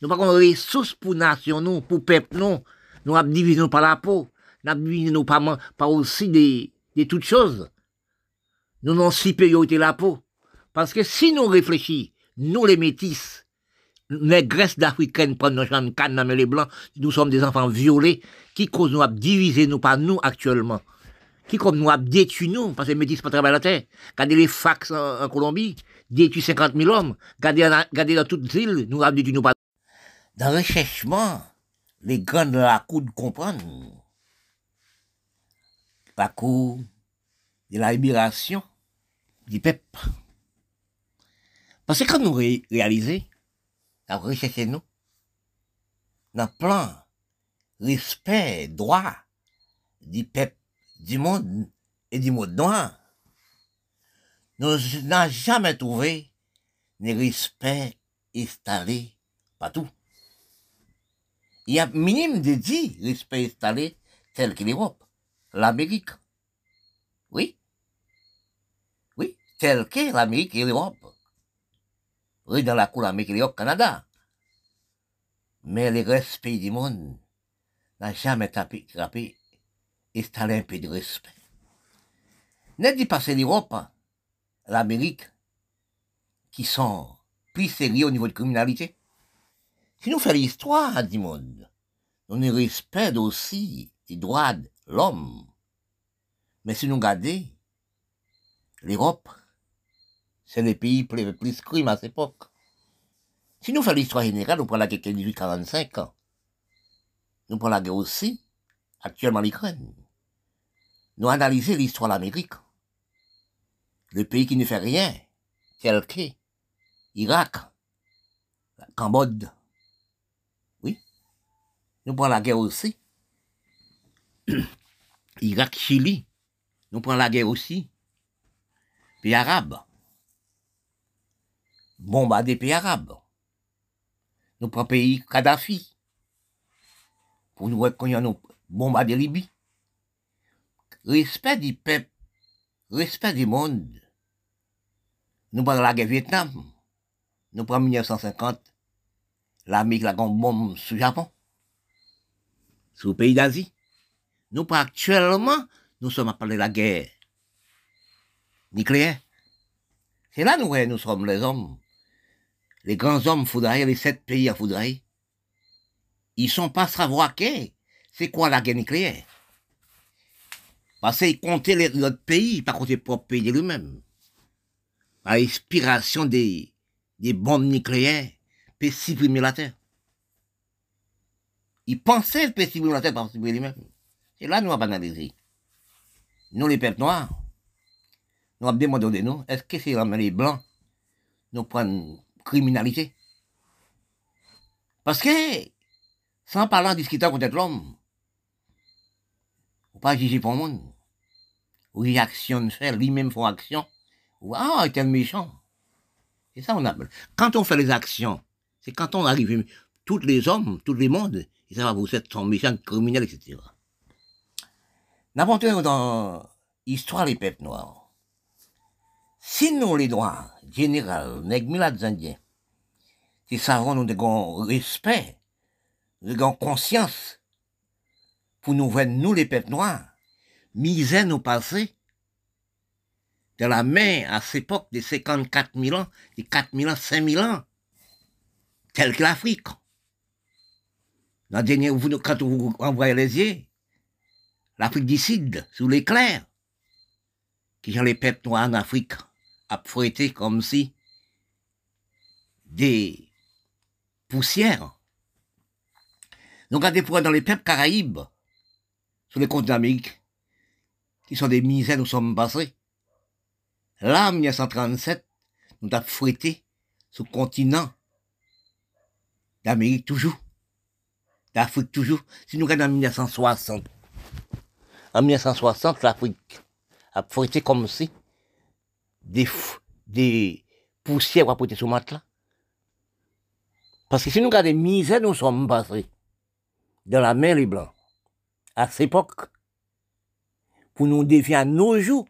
Nous pas qu'on ressources pour nation, nous, pour peuple, nous. Nous avons divisé par la peau. Nous avons divisé par, par aussi des, des toutes choses. Nous avons supériorité la peau. Parce que si nous réfléchissons, nous les métis, les graisses d'Africaines prennent nos de canne dans les blancs, nous sommes des enfants violés, qui causent nous à diviser nous par nous actuellement qui comme nous a détruit nous, parce que les métis pas travailler la terre. Regardez les fax en, Colombie, détruit 50 000 hommes. Regardez, dans toutes les îles, nous a détruit nous pas. Dans le recherchement, les grands de la cour comprennent. Parcours de la libération du peuple. Parce que quand nous réalisons, nous recherchons nous, dans le plan, respect, droit du peuple, du monde et du monde noir, nous n'avons jamais trouvé ni respect installé partout. Il y a minimum de dix respect installé tel que l'Europe, l'Amérique. Oui. Oui, tel que l'Amérique et l'Europe. Oui, dans la cour et l'Europe, Canada. Mais le respect du monde n'a jamais tapé, tapé, installé un peu de respect. N'est dit pas c'est l'Europe, l'Amérique, qui sont plus sérieux au niveau de criminalité. Si nous faisons l'histoire du monde, nous respectons aussi les droits de l'homme. Mais si nous regardons, l'Europe, c'est le pays plus, plus crime à cette époque. Si nous faisons l'histoire générale, nous prenons la guerre de 1845, nous prenons la guerre aussi, actuellement l'Ukraine. Nous analysons l'histoire de l'Amérique. Le pays qui ne fait rien, tel que Irak, Cambodge. Oui. Nous prenons la guerre aussi. Irak, Chili. Nous prenons la guerre aussi. Pays arabes. Bombarder pays arabes nous prenons pays Kadhafi, pour nous reconnaître nous bombarder Libye. Respect du peuple, respect du monde. Nous prenons la guerre Vietnam, nous prenons 1950, l'Amérique la grande bombe le Japon, sur le pays d'Asie. Nous prenons actuellement, nous sommes à parler la guerre nucléaire. C'est là nous, nous sommes les hommes les grands hommes foudraillés, les sept pays à foudrer, ils sont pas savoir c'est quoi la guerre nucléaire? Parce qu'ils comptaient les autres pays, pas compter propre pays lui-même. À l'inspiration des, bombes nucléaires, peut supprimer la Terre. Ils pensaient peut supprimer la Terre par supprimer lui-même. Et là, nous avons analysé. Nous, les peuples noirs, nous avons demandé de nous, est-ce que c'est les blancs, nous prenons criminalité. Parce que, sans parler en discutant contre l'homme, ou pas juger pour le monde. Ou il actionne faire, lui-même font action. Ou, ah, il est méchant. C'est ça on appelle. Quand on fait les actions, c'est quand on arrive, tous les hommes, tous les mondes, ils savent vous êtes sont méchants, criminels, etc. N'importe dans l'histoire des peuples noirs. Sinon, les droits généraux, nèg indiens, qui savons nous de respect, de conscience, pour nous voir, nous, les peuples noirs, miser nos passés, de la main à cette époque de 54 000 ans, de 4 000 ans, 5 000 ans, tel que l'Afrique. Dans le dernier, quand vous envoyez les yeux, l'Afrique du Sud, sous l'éclair, qui ont les peuples noirs en Afrique, a fouetté comme si des poussières. Donc, regardez pour dans les peuples caraïbes, sur les côtes d'Amérique, qui sont des misères, nous sommes passés. Là, en 1937, nous avons fouetté le continent d'Amérique toujours, d'Afrique toujours. Si nous regardons en 1960, en 1960, l'Afrique a fouetté comme si des, poussières à porter sur matelas. Parce que si nous regardons les misères, nous sommes passés dans la mer les blancs, à cette époque, pour nous défier à nos jours,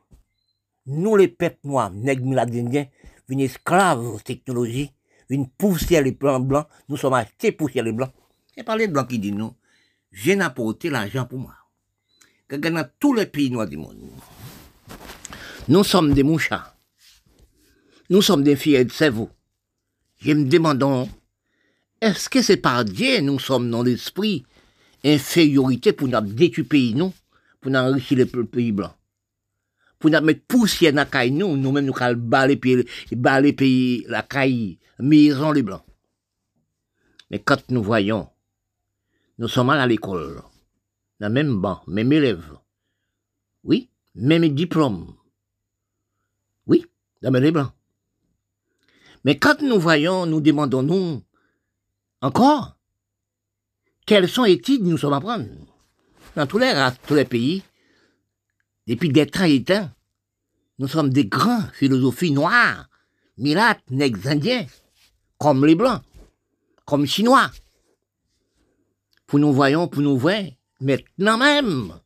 nous les peuples noirs, nègres indiens, une esclave technologie, une poussière les blancs nous sommes achetés poussière les blancs. C'est pas les blancs qui disent nous, j'ai apporté l'argent pour moi. Que dans tous les pays noirs du monde, nous sommes des mouchards. Nous sommes des filles de cerveau. Je me demande, est-ce que c'est par Dieu nous sommes dans l'esprit infériorité pour nous pays, nous, pour nous enrichir les pays blancs pour nous mettre poussière dans la caille, nous, nous-mêmes, nous allons baler pays, pays, la caille, maison les blancs. Mais quand nous voyons, nous sommes à l'école, dans le même banc, même élèves. Oui, même diplôme. Oui, dans les blancs. Mais quand nous voyons, nous demandons, nous, encore, quelles sont les études nous sommes à prendre Dans tous les tous les pays, depuis des temps, nous sommes des grands philosophies noires, milates, nègres indiens, comme les blancs, comme chinois. Pour nous voyons, pour nous voir, maintenant même,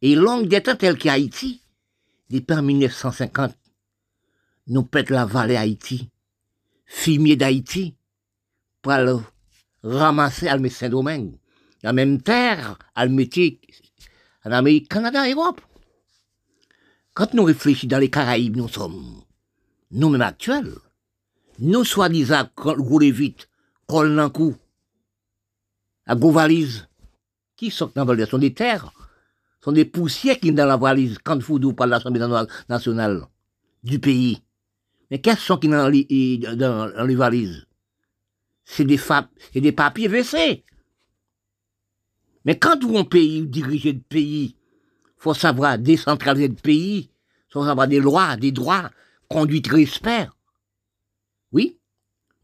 et longue des temps tels qu'Haïti, depuis 1950, nous pète la vallée Haïti, fumier d'Haïti, pour le ramasser à Saint-Domingue, la même terre, à en Amérique, Canada, Europe. Quand nous réfléchissons dans les Caraïbes, nous sommes, nous-mêmes actuels, nous soi-disant rouler vite, colle d'un coup, à gros valise, qui sont dans la valise, sont des terres, sont des poussières qui sont dans la valise, quand vous par l'Assemblée nationale du pays. Mais qu'est-ce sont qui dans les, dans les valises? C'est des, des papiers WC. Mais quand vous un pays, diriger le pays, faut savoir décentraliser le pays, faut savoir des lois, des droits, conduite respect. Oui,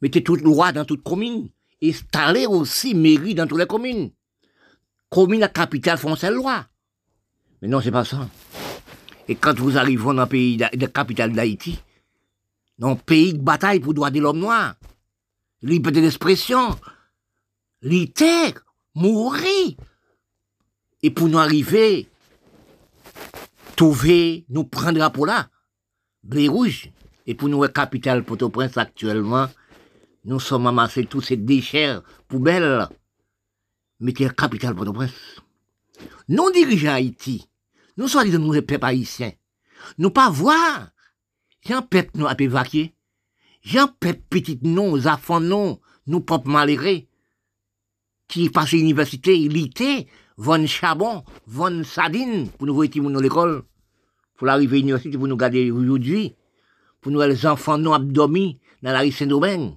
mettez toutes lois dans toute commune, installez aussi mairie dans toutes les communes. Commune à capitale font ces lois. Mais non, c'est pas ça. Et quand vous arrivez dans un pays la capitale d'Haïti, un pays de bataille pour droits de l'homme noir, liberté d'expression, litère, mourir. Et pour nous arriver, trouver, nous prendre pour là, blé rouge. Et pour nous, capitale Port-au-Prince actuellement, nous sommes amassés tous ces déchets poubelles. Mettez capitale Port-au-Prince? Nous dirigeons Haïti, nous sommes nous les haïtiens. Nous pas voir. J'ai un peuple nous a évacué. J'ai un peuple petit nous, enfants nous, nous propres malheureux qui passe à l'université, il était, von charbon, von sardine, pour nous voir dans l'école, pour l'arrivée à l'université, pour nous garder aujourd'hui, pour nous les enfants non abdomis dans la rue Saint-Domingue.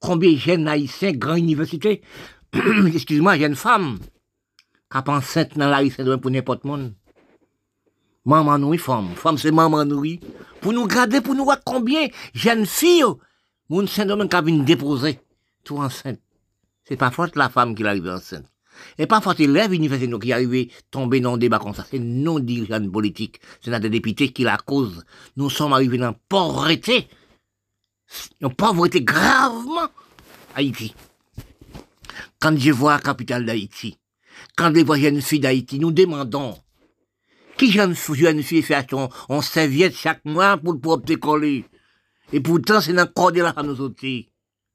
Combien de jeunes haïtiens, grande université, excuse-moi, jeunes femmes, qui enceinte dans la rue Saint-Domingue pour n'importe monde. Maman nous, femme. Femme, c'est maman nous, Pour nous garder, pour nous voir combien jeunes filles, mon Saint-Domingue qui viennent déposer, tout enceinte. C'est pas faute la femme qui arrive enceinte. Et pas faute l'élève universitaire qui arrive tomber dans un débat comme ça. C'est non dirigeants politique. C'est notre député qui la cause. Nous sommes arrivés dans pauvreté. Une pauvreté gravement Haïti. Quand je vois la capitale d'Haïti, quand je vois une fille d'Haïti, nous demandons qui jeune, jeune fille fait son, on serviette chaque mois pour le propre décoller. Et pourtant, c'est dans le corps de la femme, nous autres.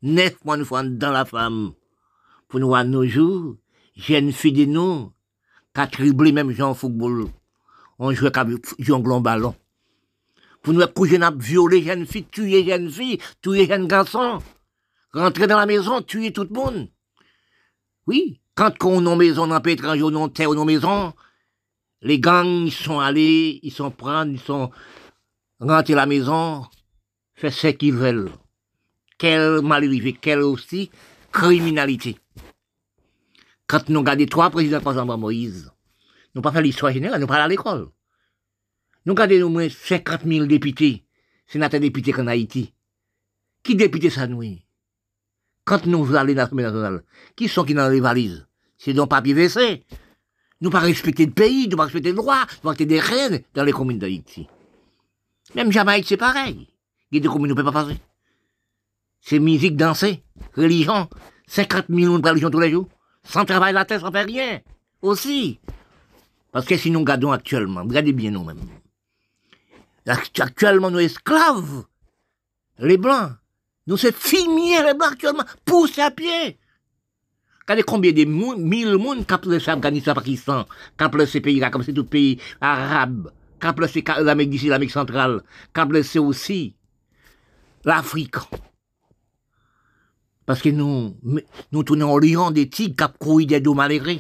Neuf mois, nous faisons dans la femme pour nous voir nos jours, j'ai une fille de nous, qui a triplé même Jean football. On jouait comme jongle ballon. Pour nous coucher n'a violé jeune fille, tuer jeune fille, tuer jeune garçon. Rentrer dans la maison, tuer tout le monde. Oui, quand on a maison dans étranger, on terre nos maisons, les gangs, ils sont allés, ils sont prendre, ils sont rentrés à la maison, fait ce qu'ils veulent. Quelle malheureuse, quelle aussi criminalité. Quand nous regardons trois présidents, exemple, Moïse, nous pas fait l'histoire générale, nous pas à l'école. Nous regardons au moins 50 000 députés, sénateurs députés en Haïti. Qui député ça nous? Quand nous allons dans l'Assemblée nationale, qui sont qui dans les valises? C'est donc papier WC. Nous pas respecter le pays, nous pas respecter le droit, nous pas des règles dans les communes d'Haïti. Même Jamaïque, c'est pareil. Il y a des communes, ne peut pas passer. C'est musique, danser, religion, 50 millions de religions tous les jours sans travail la tête, sans faire rien. Aussi. Parce que si nous regardons actuellement, regardez bien nous-mêmes. Actuellement, nous esclaves, les blancs, nous sommes filmiers, les blancs actuellement, poussés à pied. Regardez combien de mille monde qui ont Afghanistan, Pakistan, qui ont ces pays-là, comme c'est tout pays arabe, qui ont l'Amérique d'ici, l'Amérique centrale, qui ont aussi l'Afrique. Parce que nous, nous tournons au lion des tigres qui couru des dos malheureux.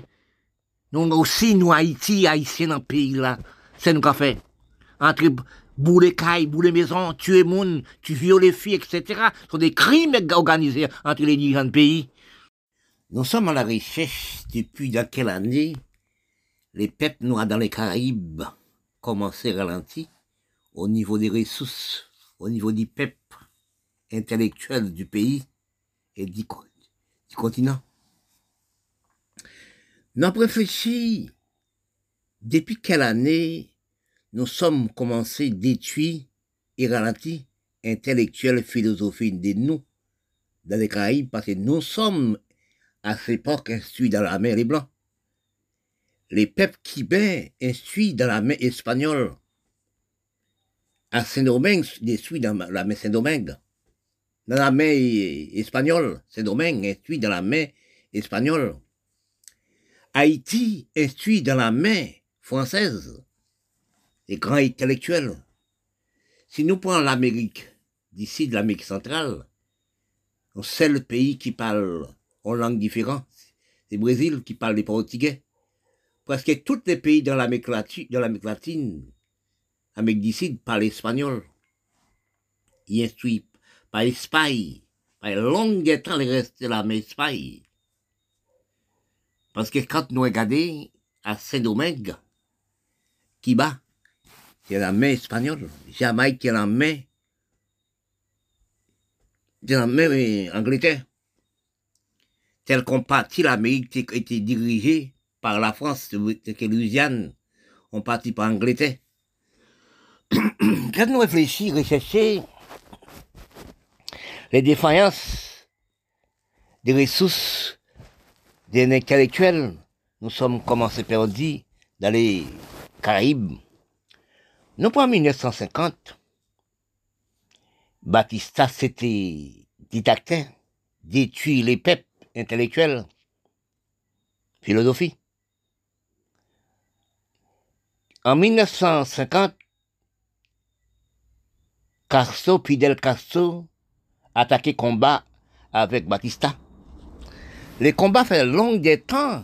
Nous aussi, nous, Haïti, Haïtiens dans le pays là. C'est nous qu'a fait. entre bouler cailles, bouler maisons, tuer monde, tu violer filles, etc. Ce sont des crimes organisés entre les différents pays. Nous sommes à la recherche depuis dans quelle année les peuples noirs dans les Caraïbes commencent à ralentir au niveau des ressources, au niveau du peuple intellectuel du pays et du, continent? Nous avons réfléchi depuis quelle année nous sommes commencés à détruire et ralentir intellectuelle philosophie de nous dans les Caraïbes parce que nous sommes à cette époque instruits dans la mer des Blancs. Les peuples cubains instruits dans la mer espagnole. À Saint-Domingue, instruits dans la mer Saint-Domingue. Dans la mer espagnole, Saint-Domingue instruit dans la mer espagnole. Haïti instruit dans la mer française les grands intellectuels. Si nous prenons l'Amérique, d'ici de l'Amérique centrale, c'est le pays qui parle en langue différente. C'est le Brésil qui parle les portugais. Parce que tous les pays dans l'Amérique latine, l'Amérique latine, Amérique du Sud parlent espagnol. Ils instruisent par l'Espagne. Par longue temps, les restent de l'Espagne. Parce que quand nous regardons à Saint-Domingue, qui bat, c'est la main espagnole. Jamaïque, c'est la main. C'est la main euh, Angleterre. Tel qu'on partit, l'Amérique était dirigée par la France, que Louisiane, on partit par Angleterre. Quand nous réfléchissons, recherchons les défaillances des ressources des intellectuels, nous sommes commencés perdus dans les Caraïbes, nous, en 1950, Batista s'était didacté, détruit les peuples intellectuels, philosophie. En 1950, Castro, Fidel Castro, attaqué combat avec Batista. Les combats fait long des temps.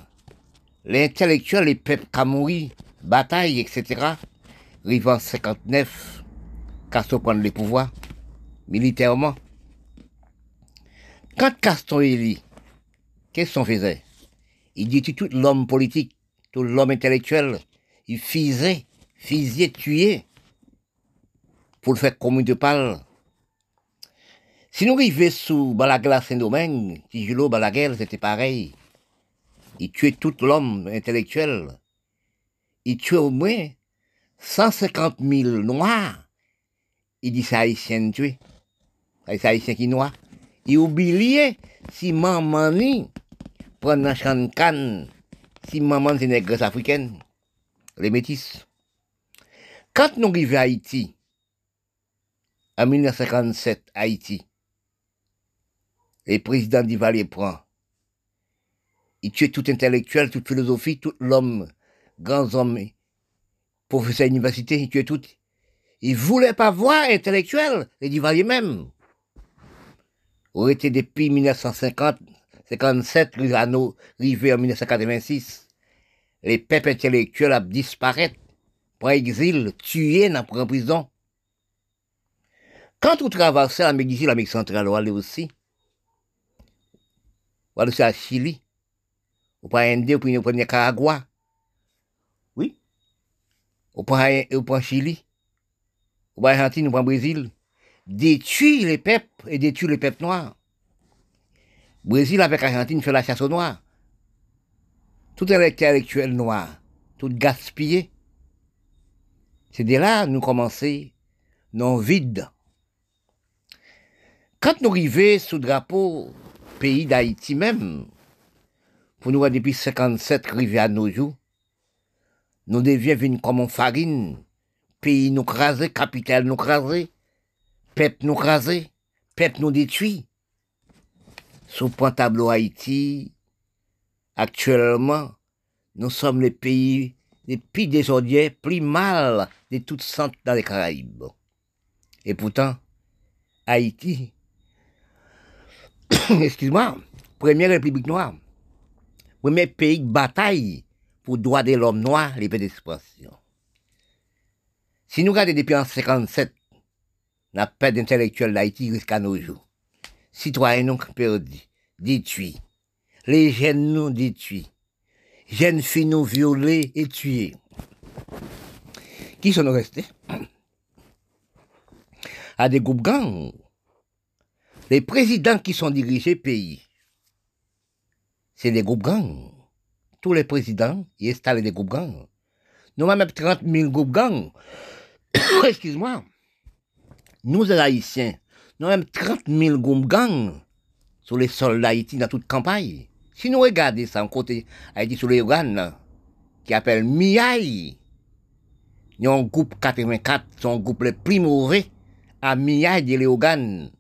Les intellectuels, les peuples Camouris, bataille, etc. Rivan 59, Castro prend le pouvoir, militairement. Quand Castro est élu, qu'est-ce qu'on faisait? Il dit tout l'homme politique, tout l'homme intellectuel. Il fisait, fisait, tuait, pour le faire comme te parle. Si nous arrivions sous Balaguer Saint-Domingue, Tijulo, Balaguer, c'était pareil. Il tuait tout l'homme intellectuel. Il tuait au moins 150 000 noirs, il dit ça haïtien tué. C'est haïtien qui noir. Il oubliait si maman prend un de canne, si maman c'est une africaine, les métis. Quand nous arrivons à Haïti, en 1957, Haïti, le président d'Ivalier prend. Il tue tout intellectuel, toute philosophie, tout l'homme, grands hommes professeur d'université, il tuait tout. Il voulait pas voir intellectuel, les Duvalier même. Aurait été depuis 1950, 57, arrivé en 1986. Les peuples intellectuels ont disparu, pour exil, tués dans la prison. Quand on traversait l'Amérique l'Amérique centrale, on allait aussi. On allait à Chili. On prend puis on prend Nicaragua on prend, Chili, on prend Argentine, on prend Brésil, détruit les peuples et détruit les peuples noirs. Brésil avec Argentine fait la chasse aux noirs. Tout intellectuel noir, tout gaspillé. C'est de là nous commençons non vide. Quand nous arrivons sous drapeau pays d'Haïti même, pour nous depuis 57 arriver à nos jours, nous devions comme une farine, pays nous craser, capitale nous craser, peuple nous craser, peuple nous détruit. Sous point tableau Haïti, actuellement, nous sommes les pays les plus désordonnés, plus mal de toutes sortes dans les Caraïbes. Et pourtant, Haïti, excuse-moi, première république noire, premier pays de bataille pour droit de l'homme noir, liberté d'expression. Si nous regardons depuis en 57, n'a pas d'intellectuels d'Haïti jusqu'à nos jours. Citoyens nous perdus, détruits. Les jeunes nous détruits. Jeunes filles nous violées et tuées. Qui sont restés? À des groupes gangs. Les présidents qui sont dirigés pays, c'est des groupes gangs. Tous les présidents, ils installent des groupes gangs. Nous avons même 30 000 groupes gangs. Excuse-moi. Nous, les Haïtiens, nous avons même 30 000 groupes gangs sur les sols d'Haïti dans toute campagne. Si nous regardons ça en côté Haïti sur les Ogan, qui appelle Miaï, il y a un groupe 84, c'est un groupe le plus mauvais à Miaï de Léogane,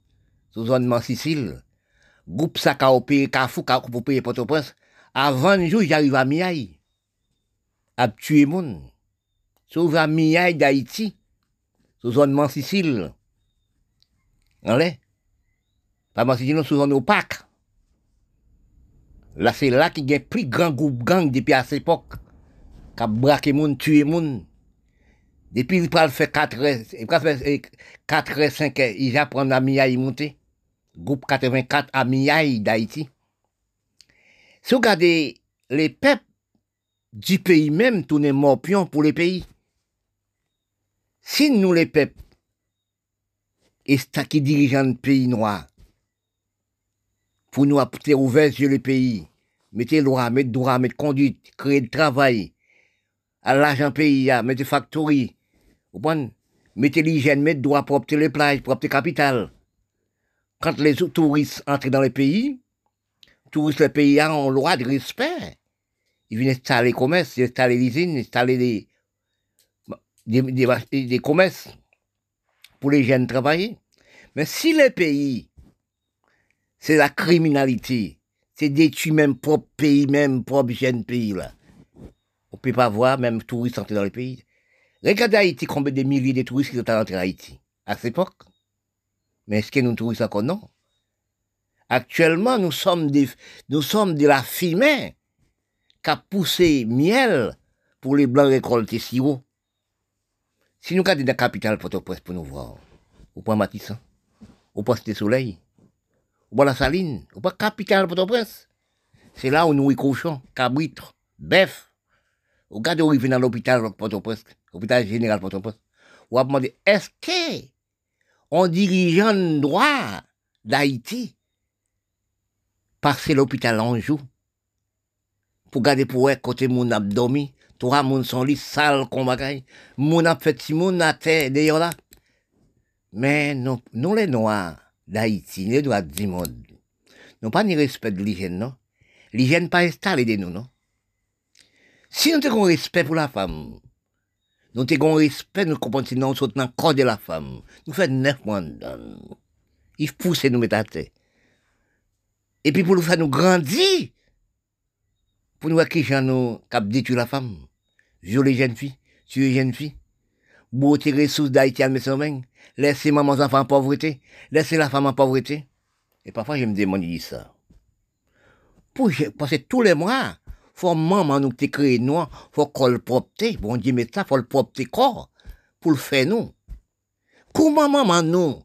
sous zone Sicile. Groupe ça qui opéré Carrefour, qui a opéré Port-au-Prince. Avant un jour, j'arrive à Miaï, à tuer monde. Sauf à Miaï d'Haïti, sous zone Sicile. Allez? Pas Sicile, sous zone opaque. Là, c'est là qu'il y a plus grand groupe gang depuis à cette époque. Qui a braqué moun, tué moun. Depuis, il peut faire 4 heures, il peut faire 4 heures, 5 heures, il apprend à Miaï monter. Groupe 84 à Miaï d'Haïti. Si vous regardez les peuples du pays même, tournent morpions pour les pays. Si nous, les peuples, et qui dirigeant le pays noir, pour nous apporter ouvert sur le pays, mettez loi, mettre droit, mettre conduite, créer du travail, à l'argent pays, mettre factory, mettez l'hygiène, mettre droit pour obtenir les plages, pour obtenir capital. Quand les touristes entrent dans le pays, touristes le pays ont loi de respect. Ils viennent installer les commerces, installer les usines, installer des, des, des commerces pour les jeunes travailler. Mais si le pays, c'est la criminalité, c'est détruire même propre pays, même propre jeune pays là. On peut pas voir même touristes entrer dans le pays. Regardez Haïti, combien de milliers de touristes qui sont entrés à Haïti à cette époque. Mais est-ce que nous touristes encore? Non Actuellement, nous sommes, des, nous sommes de la fumée qui a poussé miel pour les blancs récolter sirop. Si nous regardons la capitale Port-au-Prince pour nous voir, au point Matissan, au poste de soleil, au point la saline, au point capitale Port-au-Prince. C'est là où nous cochons, cabritres, bœufs. Où ils viennent dans l'hôpital Port-au-Prince, l'hôpital général Port-au-Prince. On va demander, est-ce que un dirigeant droit d'Haïti passer l'hôpital en jour pour garder pour eux côté mon abdomen? Trois moun sont lit sale comme bagaille mon a fait si mon a terre d'ailleurs mais nous, nous les noirs d'Haïti les droits du monde nous pas ni respect de l'hygiène non? L'hygiène pas installée de nous non? Si nous avons respect pour la femme nous avons respect nous comprenons sommes dans le corps de la femme. Nous faisons neuf mois il pousse nous mettre à terre. Et puis pour nous faire nous grandir, pour nous voir qui cap détruire la femme, violer les jeunes filles, tuer les jeunes filles, beauté ressources d'Haïti à mes semaines, laisser maman enfants en pauvreté, laisser la femme en pauvreté. Et parfois je me demande ça. Pour, parce que tous les mois, faut maman nous te créer noir, faut qu'on le propre, bon Dieu mais ça, faut le propre corps, pour le faire nous. Comment maman nous,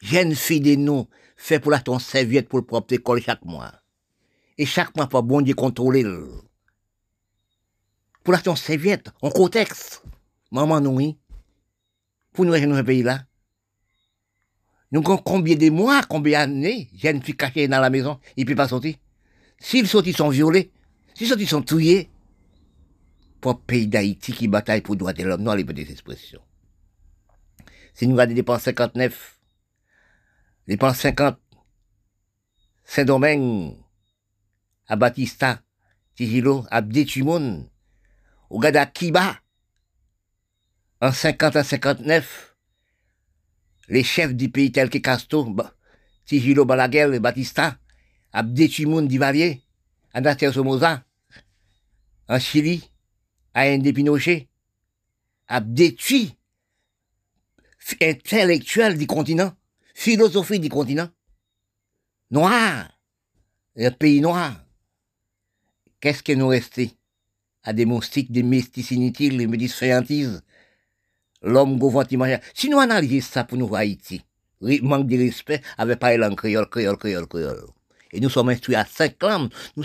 jeune fille de nous, fait pour la ton serviette pour le propre école chaque mois? Et chaque mois, pour bon Dieu contrôler. Pour la ton serviette, en contexte. Maman, nous. Pour nous, dans un pays là. Nous avons combien de mois, combien d'années, une fille cachée dans la maison, il ne peut pas sortir. S'ils sortent, ils sont violés. S'ils sortent, ils sont tués. Pour le pays d'Haïti qui bataille pour le droit de l'homme, non, les petites expressions. Si nous avons dépenses 59, les 50, Saint-Domingue, à Batista, Tigilo, à au Gada Kiba, en 50 à 59, les chefs du pays tels que Castro, Tigilo Balaguer, Batista, Abdé Divalier, Anastasio Somoza, en Chili, Indé Pinochet, a détruit intellectuel du continent philosophie du continent. Noir. Le pays noir. Qu'est-ce qui nous restait À des moustiques, des mystiques inutiles, des médis l'homme gouvernement. Si nous analysons ça pour nous Haïti, manque de respect avec pas langue créole, créole, créole, créole. Et nous sommes instruits à cinq langues. Nous